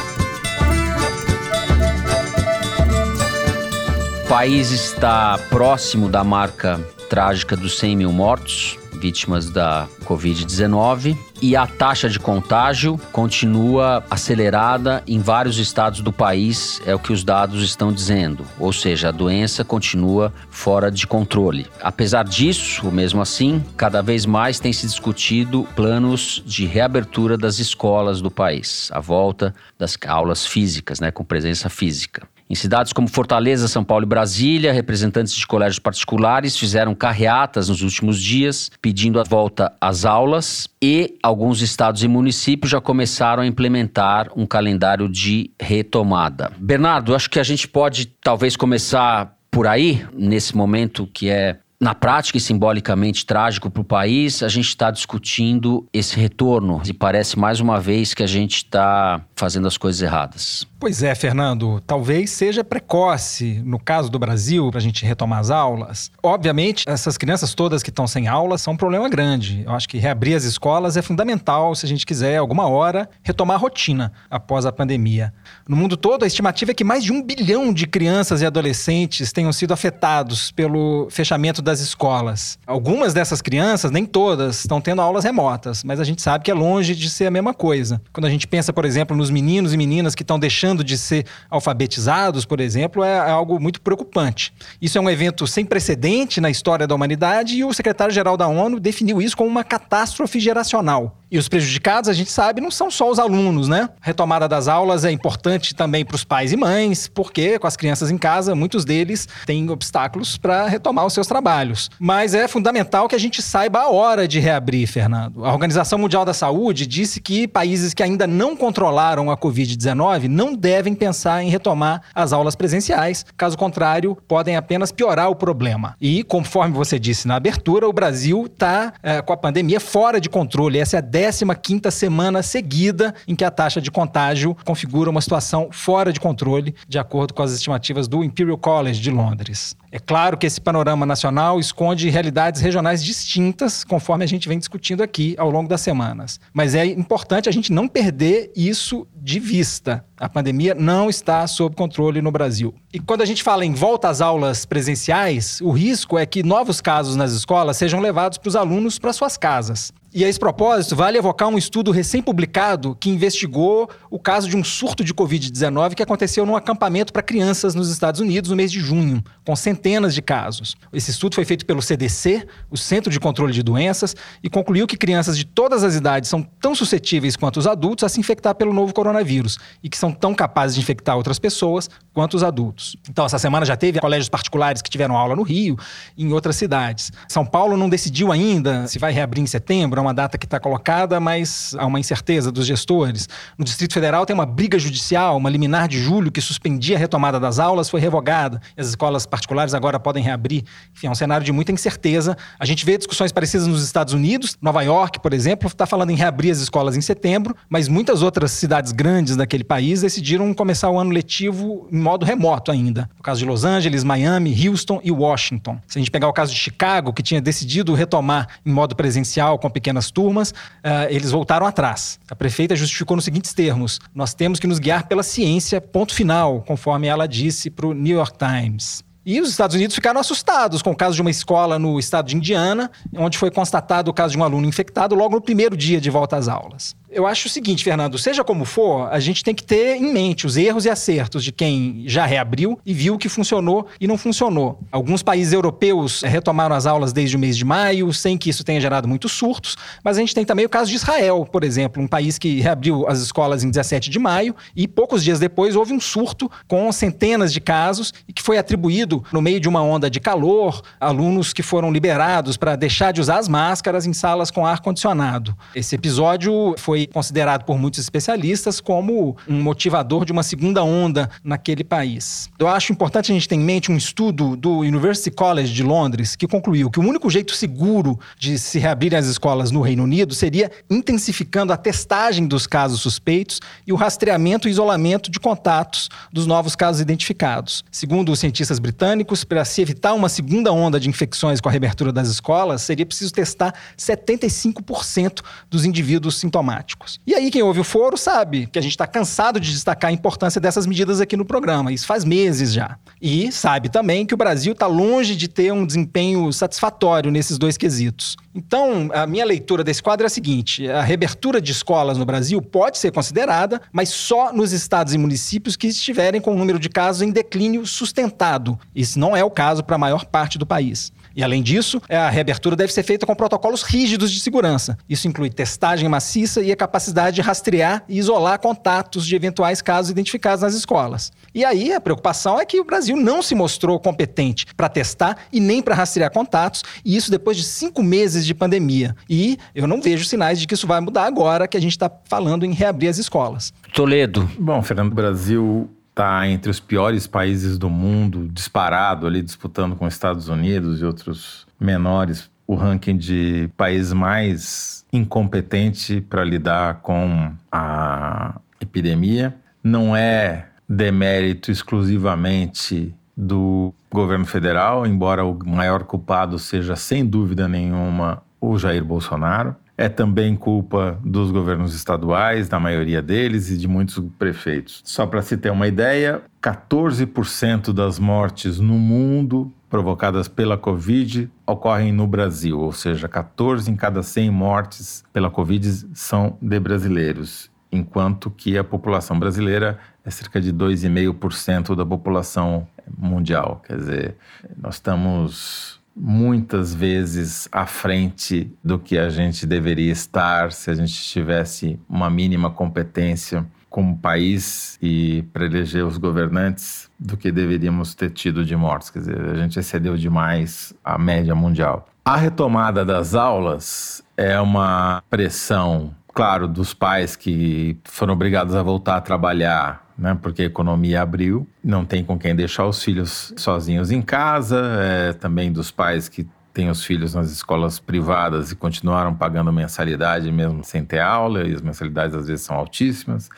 O país está próximo da marca trágica dos 100 mil mortos vítimas da Covid-19 e a taxa de contágio continua acelerada em vários estados do país, é o que os dados estão dizendo. Ou seja, a doença continua fora de controle. Apesar disso, mesmo assim, cada vez mais tem se discutido planos de reabertura das escolas do país, a volta das aulas físicas, né, com presença física. Em cidades como Fortaleza, São Paulo e Brasília, representantes de colégios particulares fizeram carreatas nos últimos dias pedindo a volta às aulas e alguns estados e municípios já começaram a implementar um calendário de retomada. Bernardo, acho que a gente pode talvez começar por aí, nesse momento que é na prática e simbolicamente trágico para o país, a gente está discutindo esse retorno e parece mais uma vez que a gente está fazendo as coisas erradas. Pois é, Fernando, talvez seja precoce no caso do Brasil para a gente retomar as aulas. Obviamente, essas crianças todas que estão sem aula são um problema grande. Eu acho que reabrir as escolas é fundamental se a gente quiser, alguma hora, retomar a rotina após a pandemia. No mundo todo, a estimativa é que mais de um bilhão de crianças e adolescentes tenham sido afetados pelo fechamento das escolas. Algumas dessas crianças, nem todas, estão tendo aulas remotas, mas a gente sabe que é longe de ser a mesma coisa. Quando a gente pensa, por exemplo, nos meninos e meninas que estão deixando deixando de ser alfabetizados, por exemplo, é, é algo muito preocupante. Isso é um evento sem precedente na história da humanidade e o secretário-geral da ONU definiu isso como uma catástrofe geracional. E os prejudicados, a gente sabe, não são só os alunos, né? Retomada das aulas é importante também para os pais e mães, porque com as crianças em casa, muitos deles têm obstáculos para retomar os seus trabalhos. Mas é fundamental que a gente saiba a hora de reabrir, Fernando. A Organização Mundial da Saúde disse que países que ainda não controlaram a Covid-19 não devem pensar em retomar as aulas presenciais. Caso contrário, podem apenas piorar o problema. E, conforme você disse na abertura, o Brasil está é, com a pandemia fora de controle. Essa é a 15ª semana seguida em que a taxa de contágio configura uma situação fora de controle, de acordo com as estimativas do Imperial College de Londres. É claro que esse panorama nacional esconde realidades regionais distintas, conforme a gente vem discutindo aqui ao longo das semanas. Mas é importante a gente não perder isso de vista. A pandemia não está sob controle no Brasil. E quando a gente fala em volta às aulas presenciais, o risco é que novos casos nas escolas sejam levados para os alunos para suas casas. E a esse propósito, vale evocar um estudo recém-publicado que investigou o caso de um surto de Covid-19 que aconteceu num acampamento para crianças nos Estados Unidos no mês de junho, com centenas de casos. Esse estudo foi feito pelo CDC, o Centro de Controle de Doenças, e concluiu que crianças de todas as idades são tão suscetíveis quanto os adultos a se infectar pelo novo coronavírus e que são tão capazes de infectar outras pessoas quanto os adultos. Então, essa semana já teve colégios particulares que tiveram aula no Rio e em outras cidades. São Paulo não decidiu ainda se vai reabrir em setembro, uma data que está colocada, mas há uma incerteza dos gestores. No Distrito Federal tem uma briga judicial, uma liminar de julho que suspendia a retomada das aulas, foi revogada. As escolas particulares agora podem reabrir. Enfim, é um cenário de muita incerteza. A gente vê discussões parecidas nos Estados Unidos. Nova York, por exemplo, está falando em reabrir as escolas em setembro, mas muitas outras cidades grandes daquele país decidiram começar o ano letivo em modo remoto ainda. No caso de Los Angeles, Miami, Houston e Washington. Se a gente pegar o caso de Chicago, que tinha decidido retomar em modo presencial com pequenas turmas, uh, eles voltaram atrás. A prefeita justificou nos seguintes termos: nós temos que nos guiar pela ciência, ponto final, conforme ela disse para o New York Times. E os Estados Unidos ficaram assustados com o caso de uma escola no estado de Indiana, onde foi constatado o caso de um aluno infectado logo no primeiro dia de volta às aulas eu acho o seguinte, Fernando, seja como for, a gente tem que ter em mente os erros e acertos de quem já reabriu e viu que funcionou e não funcionou. Alguns países europeus retomaram as aulas desde o mês de maio, sem que isso tenha gerado muitos surtos, mas a gente tem também o caso de Israel, por exemplo, um país que reabriu as escolas em 17 de maio e poucos dias depois houve um surto com centenas de casos e que foi atribuído no meio de uma onda de calor, alunos que foram liberados para deixar de usar as máscaras em salas com ar condicionado. Esse episódio foi considerado por muitos especialistas como um motivador de uma segunda onda naquele país. Eu acho importante a gente ter em mente um estudo do University College de Londres que concluiu que o único jeito seguro de se reabrirem as escolas no Reino Unido seria intensificando a testagem dos casos suspeitos e o rastreamento e isolamento de contatos dos novos casos identificados. Segundo os cientistas britânicos, para se evitar uma segunda onda de infecções com a reabertura das escolas, seria preciso testar 75% dos indivíduos sintomáticos. E aí, quem ouve o foro sabe que a gente está cansado de destacar a importância dessas medidas aqui no programa. Isso faz meses já. E sabe também que o Brasil está longe de ter um desempenho satisfatório nesses dois quesitos. Então, a minha leitura desse quadro é a seguinte: a reabertura de escolas no Brasil pode ser considerada, mas só nos estados e municípios que estiverem com o número de casos em declínio sustentado. Isso não é o caso para a maior parte do país. E além disso, a reabertura deve ser feita com protocolos rígidos de segurança. Isso inclui testagem maciça e a capacidade de rastrear e isolar contatos de eventuais casos identificados nas escolas. E aí a preocupação é que o Brasil não se mostrou competente para testar e nem para rastrear contatos, e isso depois de cinco meses de pandemia. E eu não vejo sinais de que isso vai mudar agora que a gente está falando em reabrir as escolas. Toledo. Bom, Fernando, o Brasil está entre os piores países do mundo, disparado ali, disputando com Estados Unidos e outros menores, o ranking de país mais incompetente para lidar com a epidemia. Não é demérito exclusivamente do governo federal, embora o maior culpado seja, sem dúvida nenhuma, o Jair Bolsonaro. É também culpa dos governos estaduais, da maioria deles, e de muitos prefeitos. Só para se ter uma ideia, 14% das mortes no mundo provocadas pela Covid ocorrem no Brasil, ou seja, 14 em cada 100 mortes pela Covid são de brasileiros, enquanto que a população brasileira é cerca de 2,5% da população mundial. Quer dizer, nós estamos muitas vezes à frente do que a gente deveria estar se a gente tivesse uma mínima competência como país e para eleger os governantes do que deveríamos ter tido de mortes. Quer dizer, a gente excedeu demais a média mundial. A retomada das aulas é uma pressão, claro, dos pais que foram obrigados a voltar a trabalhar né? Porque a economia abriu, não tem com quem deixar os filhos sozinhos em casa, é, também dos pais que têm os filhos nas escolas privadas e continuaram pagando mensalidade mesmo sem ter aula, e as mensalidades às vezes são altíssimas.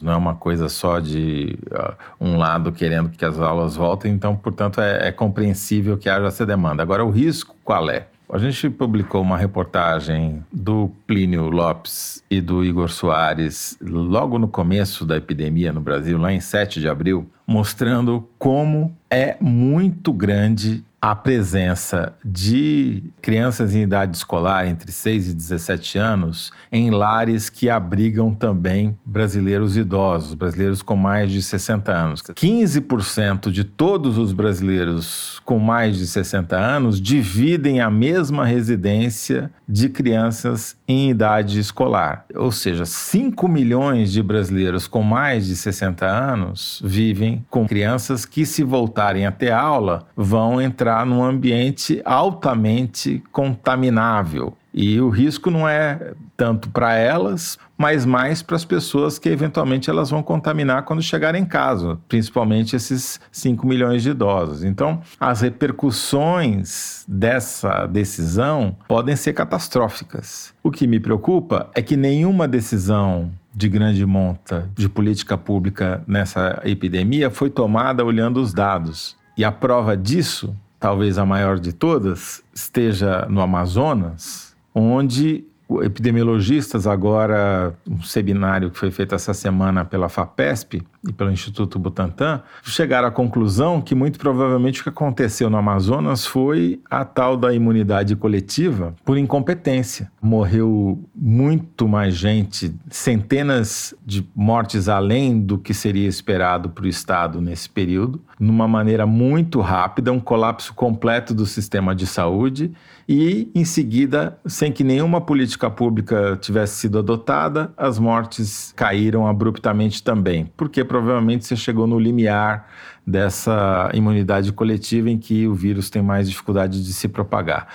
Não é uma coisa só de uh, um lado querendo que as aulas voltem, então, portanto, é, é compreensível que haja essa demanda. Agora, o risco qual é? A gente publicou uma reportagem do Plínio Lopes e do Igor Soares logo no começo da epidemia no Brasil, lá em 7 de abril, mostrando como é muito grande a presença de crianças em idade escolar entre 6 e 17 anos em lares que abrigam também brasileiros idosos, brasileiros com mais de 60 anos. 15% de todos os brasileiros com mais de 60 anos dividem a mesma residência de crianças em idade escolar. Ou seja, 5 milhões de brasileiros com mais de 60 anos vivem com crianças que, se voltarem até aula, vão entrar num ambiente altamente contaminável. E o risco não é tanto para elas, mas mais para as pessoas que eventualmente elas vão contaminar quando chegarem em casa, principalmente esses 5 milhões de idosos. Então, as repercussões dessa decisão podem ser catastróficas. O que me preocupa é que nenhuma decisão de grande monta de política pública nessa epidemia foi tomada olhando os dados. E a prova disso, talvez a maior de todas, esteja no Amazonas, onde epidemiologistas, agora, um seminário que foi feito essa semana pela FAPESP e pelo Instituto Butantan, chegaram à conclusão que muito provavelmente o que aconteceu no Amazonas foi a tal da imunidade coletiva por incompetência. Morreu muito mais gente, centenas de mortes além do que seria esperado para o Estado nesse período, numa maneira muito rápida, um colapso completo do sistema de saúde e, em seguida, sem que nenhuma política pública tivesse sido adotada, as mortes caíram abruptamente também, porque provavelmente você chegou no limiar dessa imunidade coletiva em que o vírus tem mais dificuldade de se propagar.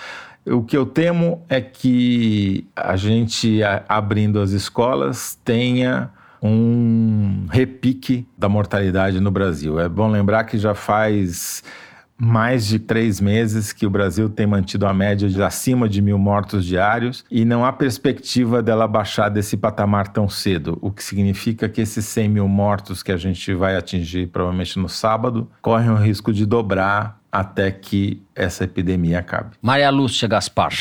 O que eu temo é que a gente, abrindo as escolas, tenha um repique da mortalidade no Brasil. É bom lembrar que já faz mais de três meses que o Brasil tem mantido a média de acima de mil mortos diários e não há perspectiva dela baixar desse patamar tão cedo, o que significa que esses 100 mil mortos que a gente vai atingir provavelmente no sábado correm o risco de dobrar até que essa epidemia acabe. Maria Lúcia Gaspar.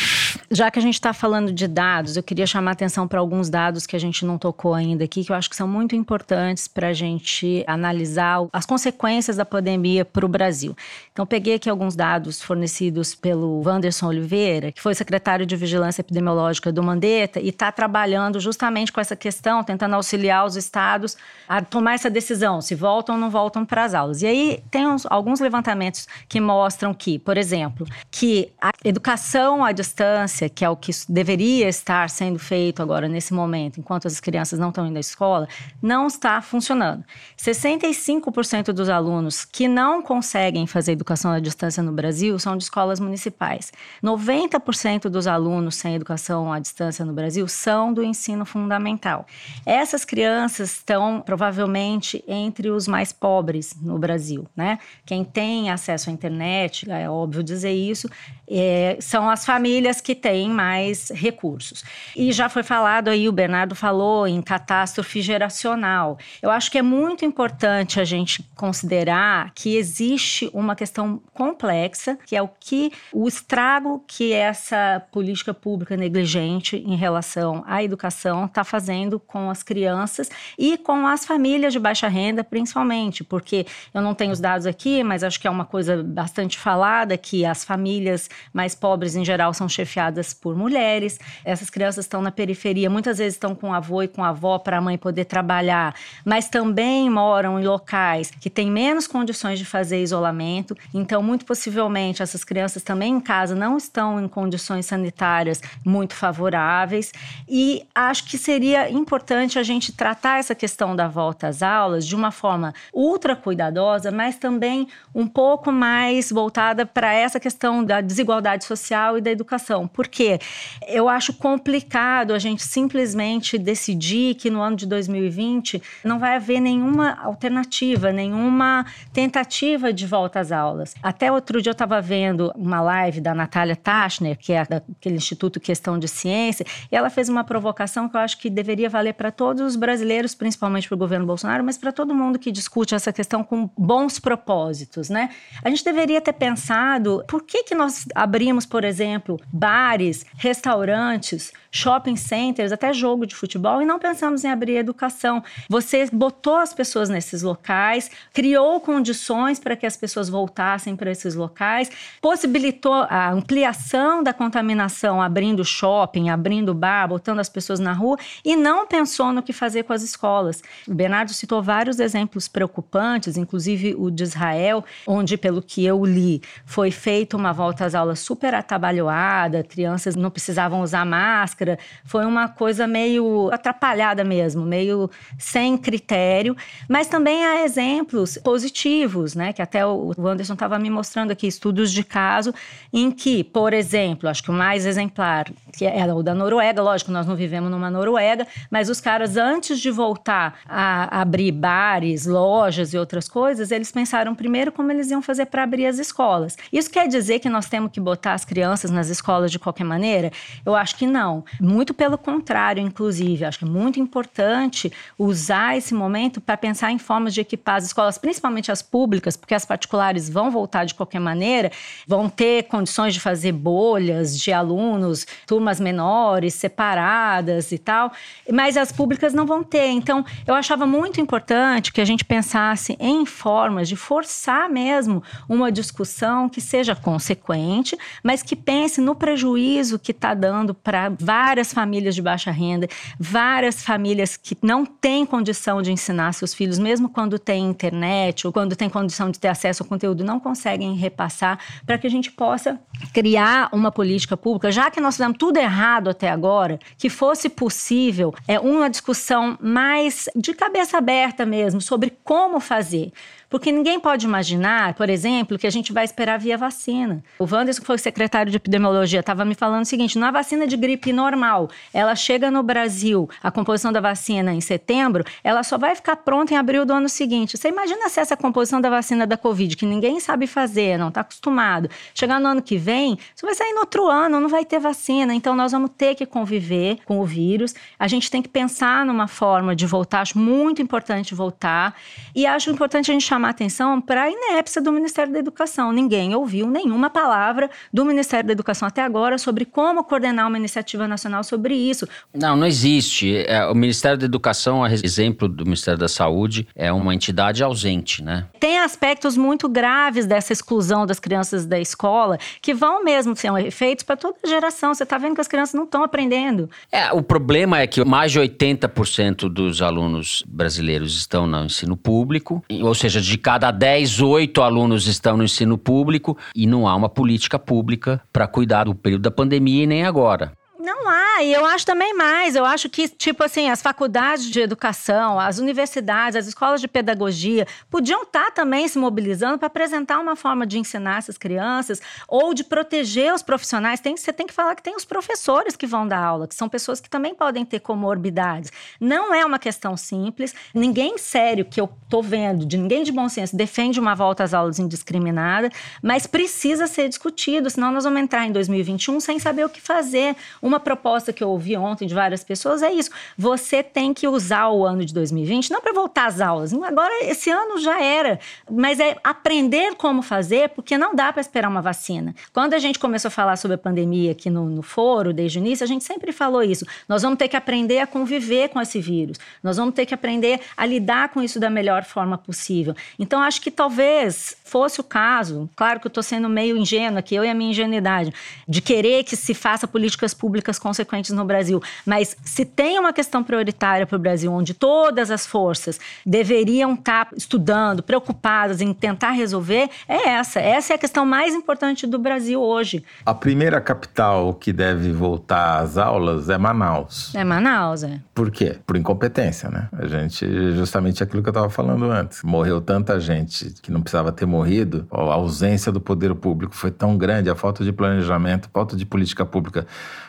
Já que a gente está falando de dados, eu queria chamar atenção para alguns dados que a gente não tocou ainda aqui, que eu acho que são muito importantes para a gente analisar as consequências da pandemia para o Brasil. Então, peguei aqui alguns dados fornecidos pelo Wanderson Oliveira, que foi secretário de Vigilância Epidemiológica do Mandetta e está trabalhando justamente com essa questão, tentando auxiliar os estados a tomar essa decisão, se voltam ou não voltam para as aulas. E aí tem uns, alguns levantamentos que mostram que, por exemplo, que a educação à distância, que é o que deveria estar sendo feito agora nesse momento, enquanto as crianças não estão indo à escola, não está funcionando. 65% dos alunos que não conseguem fazer educação à distância no Brasil são de escolas municipais. 90% dos alunos sem educação à distância no Brasil são do ensino fundamental. Essas crianças estão provavelmente entre os mais pobres no Brasil, né? Quem tem acesso à internet, é óbvio dizer isso, é, são as famílias que têm mais recursos. E já foi falado aí, o Bernardo falou em catástrofe geracional. Eu acho que é muito importante a gente considerar que existe uma questão complexa, que é o que o estrago que essa política pública negligente em relação à educação está fazendo com as crianças e com as famílias de baixa renda, principalmente, porque eu não tenho os dados aqui, mas acho que é uma coisa bastante falada que as famílias mais pobres em geral são chefiadas por mulheres. Essas crianças estão na periferia, muitas vezes estão com avô e com avó para a mãe poder trabalhar, mas também moram em locais que têm menos condições de fazer isolamento. Então, muito possivelmente, essas crianças também em casa não estão em condições sanitárias muito favoráveis. E acho que seria importante a gente tratar essa questão da volta às aulas de uma forma ultra cuidadosa, mas também um pouco mais voltada para essa questão da desigualdade social e da educação. Porque eu acho complicado a gente simplesmente decidir que no ano de 2020 não vai haver nenhuma alternativa, nenhuma tentativa de volta às aulas. Até outro dia eu estava vendo uma live da Natália Tachner, que é daquele Instituto Questão de Ciência, e ela fez uma provocação que eu acho que deveria valer para todos os brasileiros, principalmente para o governo Bolsonaro, mas para todo mundo que discute essa questão com bons propósitos, né? A gente deveria ter pensado por que, que nós abrimos, por exemplo, bares, restaurantes, shopping centers, até jogo de futebol, e não pensamos em abrir educação. Você botou as pessoas nesses locais, criou condições para que as pessoas voltassem para esses locais, possibilitou a ampliação da contaminação, abrindo shopping, abrindo bar, botando as pessoas na rua, e não pensou no que fazer com as escolas. O Bernardo citou vários exemplos preocupantes, inclusive o de Israel, onde, pelo que eu li, foi feita uma volta às aulas super atabalhoada, crianças não precisavam usar máscara máscara. Foi uma coisa meio atrapalhada mesmo, meio sem critério. Mas também há exemplos positivos, né? Que até o Anderson estava me mostrando aqui, estudos de caso em que, por exemplo, acho que o mais exemplar, que era o da Noruega, lógico, nós não vivemos numa Noruega, mas os caras, antes de voltar a abrir bares, lojas e outras coisas, eles pensaram primeiro como eles iam fazer para abrir as escolas. Isso quer dizer que nós temos que botar as crianças nas escolas de qualquer maneira? Eu acho que não. Muito pelo contrário, inclusive. Acho que é muito importante usar esse momento para pensar em formas de equipar as escolas, principalmente as públicas, porque as particulares vão voltar de qualquer maneira, vão ter condições de fazer bolhas de alunos, turmas menores, separadas e tal, mas as públicas não vão ter. Então, eu achava muito importante que a gente pensasse em formas de forçar mesmo uma discussão que seja consequente, mas que pense no prejuízo que está dando para várias várias famílias de baixa renda, várias famílias que não têm condição de ensinar seus filhos, mesmo quando tem internet ou quando tem condição de ter acesso ao conteúdo, não conseguem repassar, para que a gente possa criar uma política pública, já que nós fizemos tudo errado até agora, que fosse possível é uma discussão mais de cabeça aberta mesmo sobre como fazer. Porque ninguém pode imaginar, por exemplo, que a gente vai esperar via vacina. O Wanderson, que foi secretário de epidemiologia, estava me falando o seguinte: na vacina de gripe normal, ela chega no Brasil, a composição da vacina em setembro, ela só vai ficar pronta em abril do ano seguinte. Você imagina se essa composição da vacina da Covid, que ninguém sabe fazer, não está acostumado, chegar no ano que vem, isso vai sair no outro ano, não vai ter vacina. Então nós vamos ter que conviver com o vírus. A gente tem que pensar numa forma de voltar, acho muito importante voltar. E acho importante a gente chamar atenção para a inépcia do Ministério da Educação. Ninguém ouviu nenhuma palavra do Ministério da Educação até agora sobre como coordenar uma iniciativa nacional sobre isso. Não, não existe. É, o Ministério da Educação, a exemplo do Ministério da Saúde, é uma entidade ausente, né? Tem aspectos muito graves dessa exclusão das crianças da escola que vão mesmo ser efeitos para toda a geração. Você está vendo que as crianças não estão aprendendo. É, o problema é que mais de 80% dos alunos brasileiros estão no ensino público, ou seja, de cada 10, 8 alunos estão no ensino público e não há uma política pública para cuidar do período da pandemia e nem agora. Não há, e eu acho também mais. Eu acho que, tipo assim, as faculdades de educação, as universidades, as escolas de pedagogia podiam estar tá também se mobilizando para apresentar uma forma de ensinar essas crianças ou de proteger os profissionais. Tem, você tem que falar que tem os professores que vão dar aula, que são pessoas que também podem ter comorbidades. Não é uma questão simples. Ninguém sério que eu tô vendo, de ninguém de bom senso, defende uma volta às aulas indiscriminada, mas precisa ser discutido, senão nós vamos entrar em 2021 sem saber o que fazer. Uma uma proposta que eu ouvi ontem de várias pessoas é isso. Você tem que usar o ano de 2020 não para voltar às aulas. Agora, esse ano já era. Mas é aprender como fazer, porque não dá para esperar uma vacina. Quando a gente começou a falar sobre a pandemia aqui no, no foro, desde o início, a gente sempre falou isso. Nós vamos ter que aprender a conviver com esse vírus. Nós vamos ter que aprender a lidar com isso da melhor forma possível. Então, acho que talvez fosse o caso, claro que eu estou sendo meio ingênua aqui, eu e a minha ingenuidade, de querer que se faça políticas públicas consequentes no Brasil. Mas se tem uma questão prioritária para o Brasil, onde todas as forças deveriam estar tá estudando, preocupadas em tentar resolver, é essa. Essa é a questão mais importante do Brasil hoje. A primeira capital que deve voltar às aulas é Manaus. É Manaus, é. Por quê? Por incompetência, né? A gente, justamente aquilo que eu estava falando antes. Morreu tanta gente que não precisava ter morrido, a ausência do poder público foi tão grande, a falta de planejamento, a falta de política pública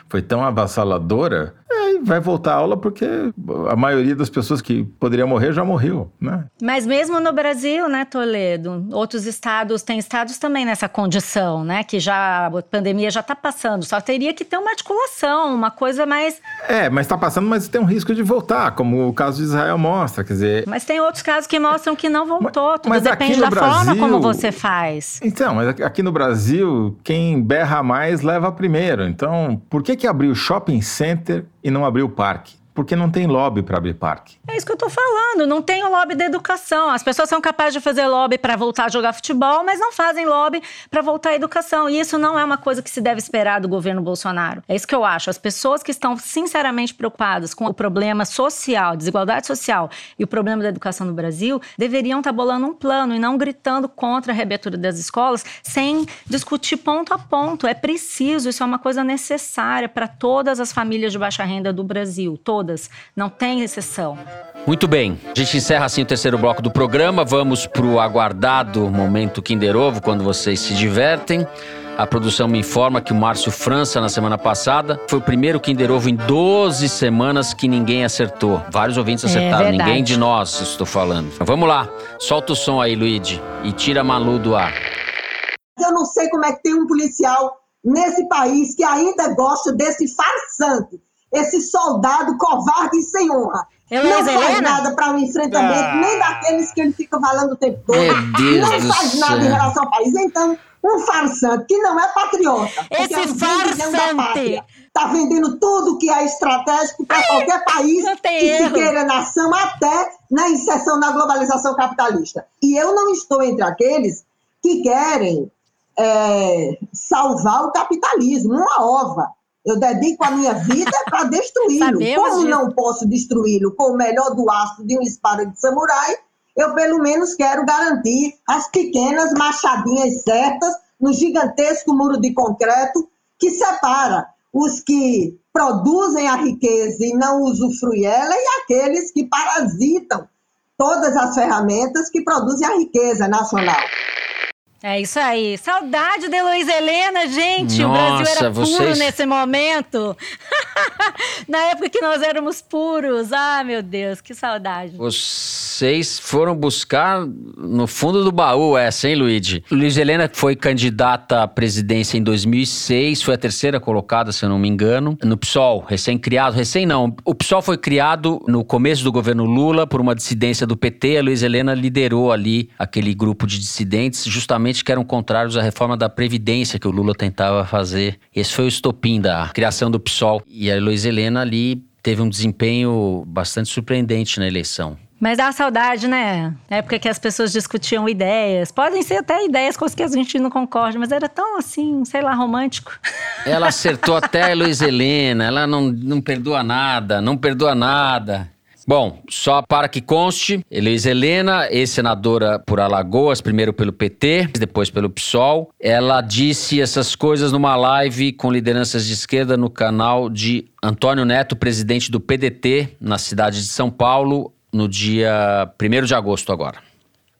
foi tão avassaladora, vai voltar a aula porque a maioria das pessoas que poderiam morrer já morreu, né? Mas mesmo no Brasil, né, Toledo, outros estados, tem estados também nessa condição, né, que já a pandemia já está passando, só teria que ter uma articulação, uma coisa mais... É, mas está passando, mas tem um risco de voltar, como o caso de Israel mostra, quer dizer... Mas tem outros casos que mostram que não voltou, tudo mas depende da Brasil... forma como você faz. Então, mas aqui no Brasil, quem berra mais leva primeiro, então por que que abriu shopping center e não abriu parque? Porque não tem lobby para abrir parque. É isso que eu estou falando, não tem o lobby da educação. As pessoas são capazes de fazer lobby para voltar a jogar futebol, mas não fazem lobby para voltar à educação. E isso não é uma coisa que se deve esperar do governo Bolsonaro. É isso que eu acho. As pessoas que estão sinceramente preocupadas com o problema social, desigualdade social e o problema da educação no Brasil, deveriam estar tá bolando um plano e não gritando contra a reabertura das escolas sem discutir ponto a ponto. É preciso, isso é uma coisa necessária para todas as famílias de baixa renda do Brasil, todas todas, não tem exceção. Muito bem, a gente encerra assim o terceiro bloco do programa. Vamos para o aguardado momento Kinder Ovo, quando vocês se divertem. A produção me informa que o Márcio França, na semana passada, foi o primeiro Kinder Ovo em 12 semanas que ninguém acertou. Vários ouvintes é acertaram, é ninguém de nós, estou falando. Vamos lá, solta o som aí, Luigi, e tira a Malu do ar. Eu não sei como é que tem um policial nesse país que ainda gosta desse farsante esse soldado covarde e sem honra. Eu não faz Helena? nada para o um enfrentamento, ah. nem daqueles que ele fica falando o tempo todo. não faz nada em relação ao país. Então, um farsante que não é patriota. Esse é um farsante. Está vendendo tudo que é estratégico para qualquer país que erro. se queira nação, até na inserção na globalização capitalista. E eu não estou entre aqueles que querem é, salvar o capitalismo, uma ova. Eu dedico a minha vida para destruí-lo. Como disso. não posso destruí-lo com o melhor do aço de uma espada de samurai, eu pelo menos quero garantir as pequenas machadinhas certas no gigantesco muro de concreto que separa os que produzem a riqueza e não usufruem ela e aqueles que parasitam todas as ferramentas que produzem a riqueza nacional. É isso aí. Saudade de Luiz Helena, gente. Nossa, o Brasil era vocês... puro nesse momento. Na época que nós éramos puros. Ah, meu Deus, que saudade. Vocês foram buscar no fundo do baú essa, hein, Luigi? Luiz Helena foi candidata à presidência em 2006, foi a terceira colocada, se eu não me engano, no PSOL, recém-criado. Recém não. O PSOL foi criado no começo do governo Lula por uma dissidência do PT. A Luiz Helena liderou ali aquele grupo de dissidentes, justamente que eram contrários à reforma da Previdência que o Lula tentava fazer. Esse foi o estopim da criação do PSOL. E a Luiz Helena ali teve um desempenho bastante surpreendente na eleição. Mas dá saudade, né? Na época que as pessoas discutiam ideias. Podem ser até ideias com as que a gente não concorda, mas era tão assim, sei lá, romântico. Ela acertou até a Luiz Helena. Ela não, não perdoa nada, não perdoa nada. Bom, só para que conste, Elis Helena, ex-senadora por Alagoas, primeiro pelo PT, depois pelo PSOL, ela disse essas coisas numa live com lideranças de esquerda no canal de Antônio Neto, presidente do PDT, na cidade de São Paulo, no dia 1 de agosto agora.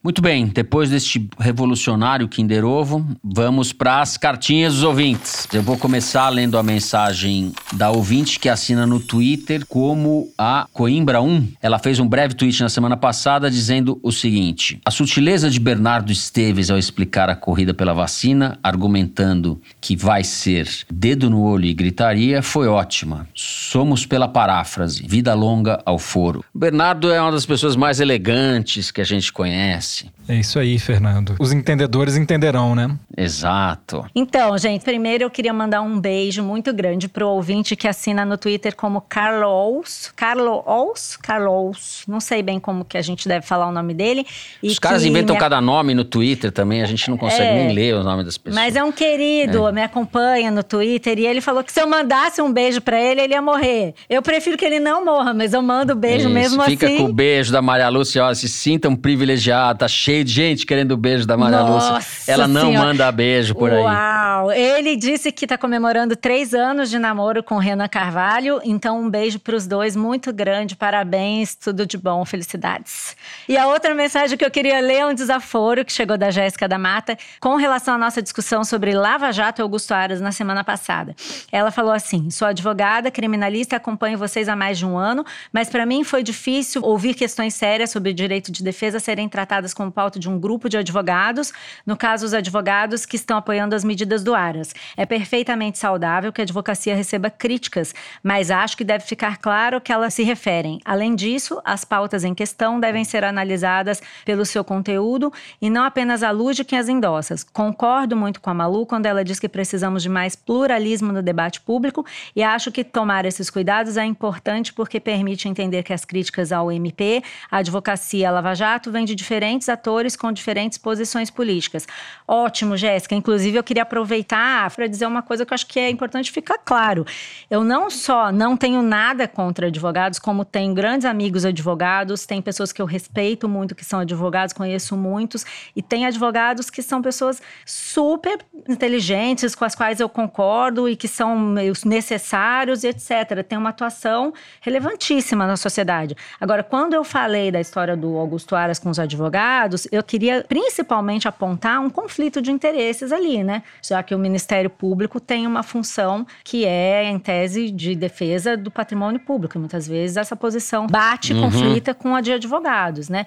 Muito bem, depois deste revolucionário Kinder Ovo, vamos para as cartinhas dos ouvintes. Eu vou começar lendo a mensagem da ouvinte que assina no Twitter como a Coimbra 1. Ela fez um breve tweet na semana passada dizendo o seguinte: A sutileza de Bernardo Esteves ao explicar a corrida pela vacina, argumentando que vai ser dedo no olho e gritaria, foi ótima. Somos pela paráfrase, vida longa ao foro. Bernardo é uma das pessoas mais elegantes que a gente conhece Merci. É isso aí, Fernando. Os entendedores entenderão, né? Exato. Então, gente, primeiro eu queria mandar um beijo muito grande pro ouvinte que assina no Twitter como Carlos. Carlos? Carlos. Não sei bem como que a gente deve falar o nome dele. E Os caras inventam me... cada nome no Twitter também, a gente não consegue é, nem ler o nome das pessoas. Mas é um querido, é. me acompanha no Twitter e ele falou que se eu mandasse um beijo para ele, ele ia morrer. Eu prefiro que ele não morra, mas eu mando o beijo Isso, mesmo fica assim. Fica com o beijo da Maria Lúcia, ó, se sintam privilegiados tá cheio de gente querendo o beijo da Maria Nossa Lúcia. Ela não senhora. manda beijo por aí. Uau! Ele disse que tá comemorando três anos de namoro com Renan Carvalho. Então, um beijo para os dois, muito grande. Parabéns, tudo de bom, felicidades. E a outra mensagem que eu queria ler é um desaforo que chegou da Jéssica da Mata com relação à nossa discussão sobre Lava Jato e Augusto Aras na semana passada. Ela falou assim: sou advogada, criminalista, acompanho vocês há mais de um ano, mas para mim foi difícil ouvir questões sérias sobre direito de defesa serem tratadas tratadas como pauta de um grupo de advogados, no caso, os advogados que estão apoiando as medidas do Aras. É perfeitamente saudável que a advocacia receba críticas, mas acho que deve ficar claro que elas se referem. Além disso, as pautas em questão devem ser analisadas pelo seu conteúdo e não apenas à luz de quem as endossa. Concordo muito com a Malu quando ela diz que precisamos de mais pluralismo no debate público e acho que tomar esses cuidados é importante porque permite entender que as críticas ao MP, a advocacia a Lava Jato, vêm de diferentes diferentes com diferentes posições políticas. Ótimo, Jéssica. Inclusive, eu queria aproveitar para dizer uma coisa que eu acho que é importante ficar claro. Eu não só não tenho nada contra advogados, como tenho grandes amigos advogados, tem pessoas que eu respeito muito que são advogados, conheço muitos, e tem advogados que são pessoas super inteligentes, com as quais eu concordo e que são necessários, etc. Tem uma atuação relevantíssima na sociedade. Agora, quando eu falei da história do Augusto Aras com os advogados, eu queria principalmente apontar um conflito de interesses ali, né? Já que o Ministério Público tem uma função que é, em tese, de defesa do patrimônio público. E muitas vezes essa posição bate, uhum. conflita com a de advogados, né?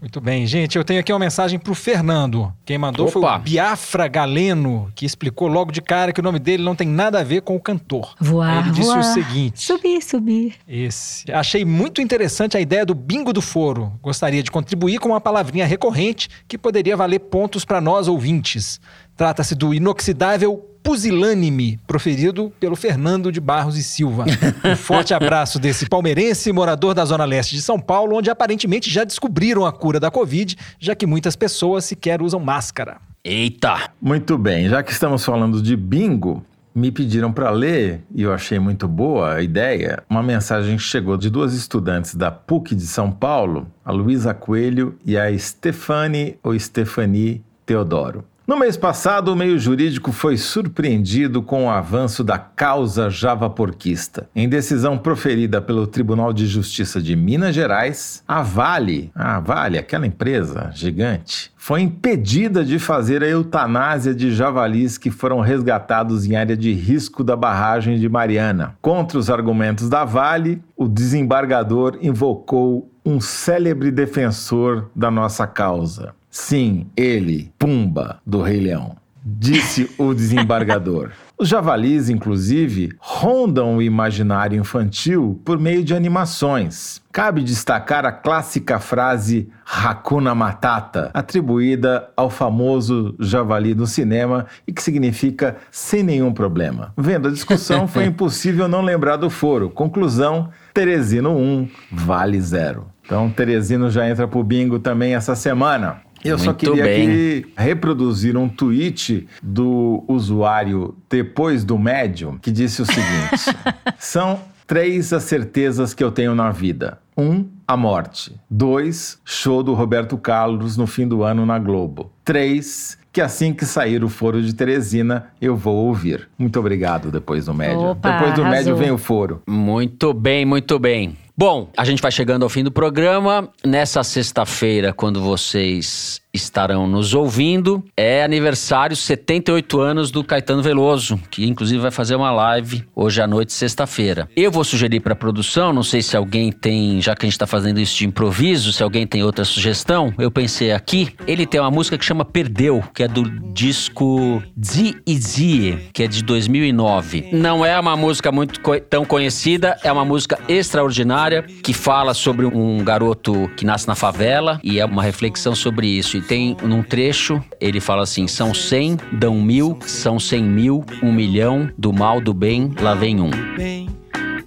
Muito bem, gente. Eu tenho aqui uma mensagem para o Fernando. Quem mandou Opa. foi o Biafra Galeno, que explicou logo de cara que o nome dele não tem nada a ver com o cantor. Voar, Ele disse voar. o seguinte: Subir, subir. Esse. Achei muito interessante a ideia do bingo do foro. Gostaria de contribuir com uma palavrinha recorrente que poderia valer pontos para nós ouvintes. Trata-se do inoxidável pusilânime, proferido pelo Fernando de Barros e Silva. Um forte abraço desse palmeirense morador da Zona Leste de São Paulo, onde aparentemente já descobriram a cura da Covid, já que muitas pessoas sequer usam máscara. Eita! Muito bem, já que estamos falando de bingo, me pediram para ler, e eu achei muito boa a ideia, uma mensagem que chegou de duas estudantes da PUC de São Paulo, a Luísa Coelho e a Stefani ou Stefani Teodoro. No mês passado, o meio jurídico foi surpreendido com o avanço da causa javaporquista. Em decisão proferida pelo Tribunal de Justiça de Minas Gerais, a Vale, a Vale, aquela empresa gigante, foi impedida de fazer a eutanásia de javalis que foram resgatados em área de risco da barragem de Mariana. Contra os argumentos da Vale, o desembargador invocou um célebre defensor da nossa causa, Sim, ele, Pumba, do Rei Leão, disse o desembargador. Os javalis, inclusive, rondam o imaginário infantil por meio de animações. Cabe destacar a clássica frase Hakuna Matata, atribuída ao famoso javali no cinema e que significa sem nenhum problema. Vendo a discussão, foi impossível não lembrar do foro. Conclusão: Teresino 1 vale 0. Então, Teresino já entra pro bingo também essa semana. Eu Muito só queria aqui reproduzir um tweet do usuário depois do médium que disse o seguinte: são três as certezas que eu tenho na vida. Um, a morte. Dois, show do Roberto Carlos no fim do ano na Globo. Três, que assim que sair o foro de Teresina, eu vou ouvir. Muito obrigado depois do médio. Opa, depois do arrasou. médio vem o foro. Muito bem, muito bem. Bom, a gente vai chegando ao fim do programa. Nessa sexta-feira, quando vocês estarão nos ouvindo. É aniversário 78 anos do Caetano Veloso, que inclusive vai fazer uma live hoje à noite, sexta-feira. Eu vou sugerir para a produção, não sei se alguém tem, já que a gente está fazendo isso de improviso, se alguém tem outra sugestão. Eu pensei aqui, ele tem uma música que chama Perdeu, que é do disco Zi Zie, que é de 2009. Não é uma música muito co tão conhecida, é uma música extraordinária que fala sobre um garoto que nasce na favela e é uma reflexão sobre isso tem num trecho, ele fala assim: são cem, dão mil, são cem mil, um milhão, do mal, do bem, lá vem um. Bem,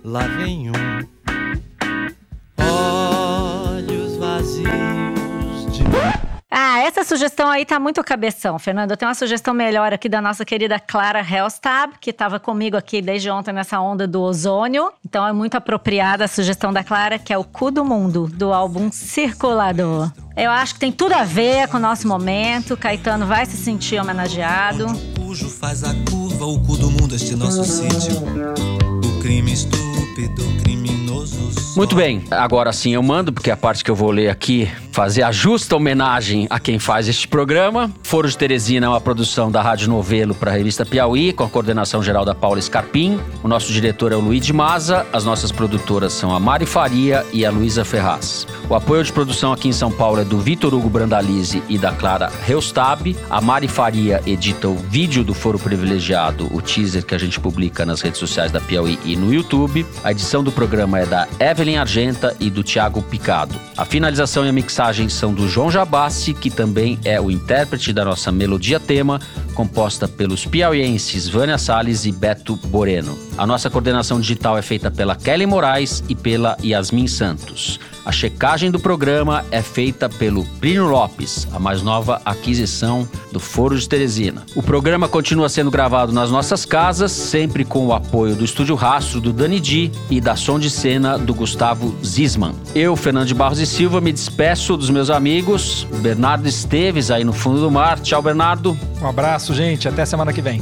lá vem um. Olhos vazios ah, essa sugestão aí tá muito cabeção, Fernando. Eu tenho uma sugestão melhor aqui da nossa querida Clara Helstab, que estava comigo aqui desde ontem nessa onda do ozônio. Então é muito apropriada a sugestão da Clara, que é o Cu do Mundo, do álbum Circulador. Eu acho que tem tudo a ver com o nosso momento. Caetano vai se sentir homenageado. O cujo faz a curva, o cu do mundo, este nosso sítio. O crime estúpido, criminoso. Muito bem, agora sim eu mando, porque a parte que eu vou ler aqui, fazer a justa homenagem a quem faz este programa. Foro de Teresina é uma produção da Rádio Novelo para a revista Piauí, com a coordenação geral da Paula Scarpim. O nosso diretor é o Luiz de Maza, as nossas produtoras são a Mari Faria e a Luísa Ferraz. O apoio de produção aqui em São Paulo é do Vitor Hugo Brandalize e da Clara Reustab. A Mari Faria edita o vídeo do Foro Privilegiado, o teaser que a gente publica nas redes sociais da Piauí e no YouTube. A edição do programa é da Evelyn Argenta e do Tiago Picado. A finalização e a mixagem são do João Jabassi, que também é o intérprete da nossa melodia tema, composta pelos piauienses Vânia Salles e Beto Boreno. A nossa coordenação digital é feita pela Kelly Moraes e pela Yasmin Santos. A checagem do programa é feita pelo Plínio Lopes, a mais nova aquisição do Foro de Teresina. O programa continua sendo gravado nas nossas casas, sempre com o apoio do Estúdio Rastro do Dani Di e da som de cena do Gustavo Zisman. Eu, Fernando de Barros e Silva, me despeço dos meus amigos. Bernardo Esteves aí no fundo do mar. Tchau, Bernardo. Um abraço, gente. Até semana que vem.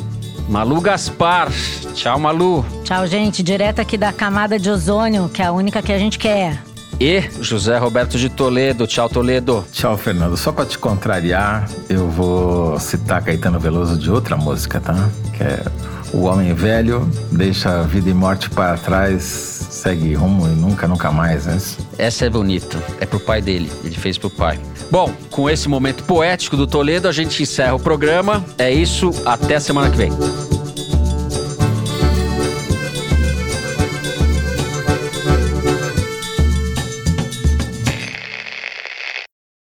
Malu Gaspar. Tchau, Malu. Tchau, gente. Direto aqui da camada de ozônio, que é a única que a gente quer e José Roberto de Toledo. Tchau, Toledo. Tchau, Fernando. Só para te contrariar, eu vou citar Caetano Veloso de outra música, tá? Que é O Homem Velho deixa vida e morte para trás, segue rumo e nunca, nunca mais, né? Essa é bonita. É pro pai dele. Ele fez pro pai. Bom, com esse momento poético do Toledo, a gente encerra o programa. É isso. Até a semana que vem.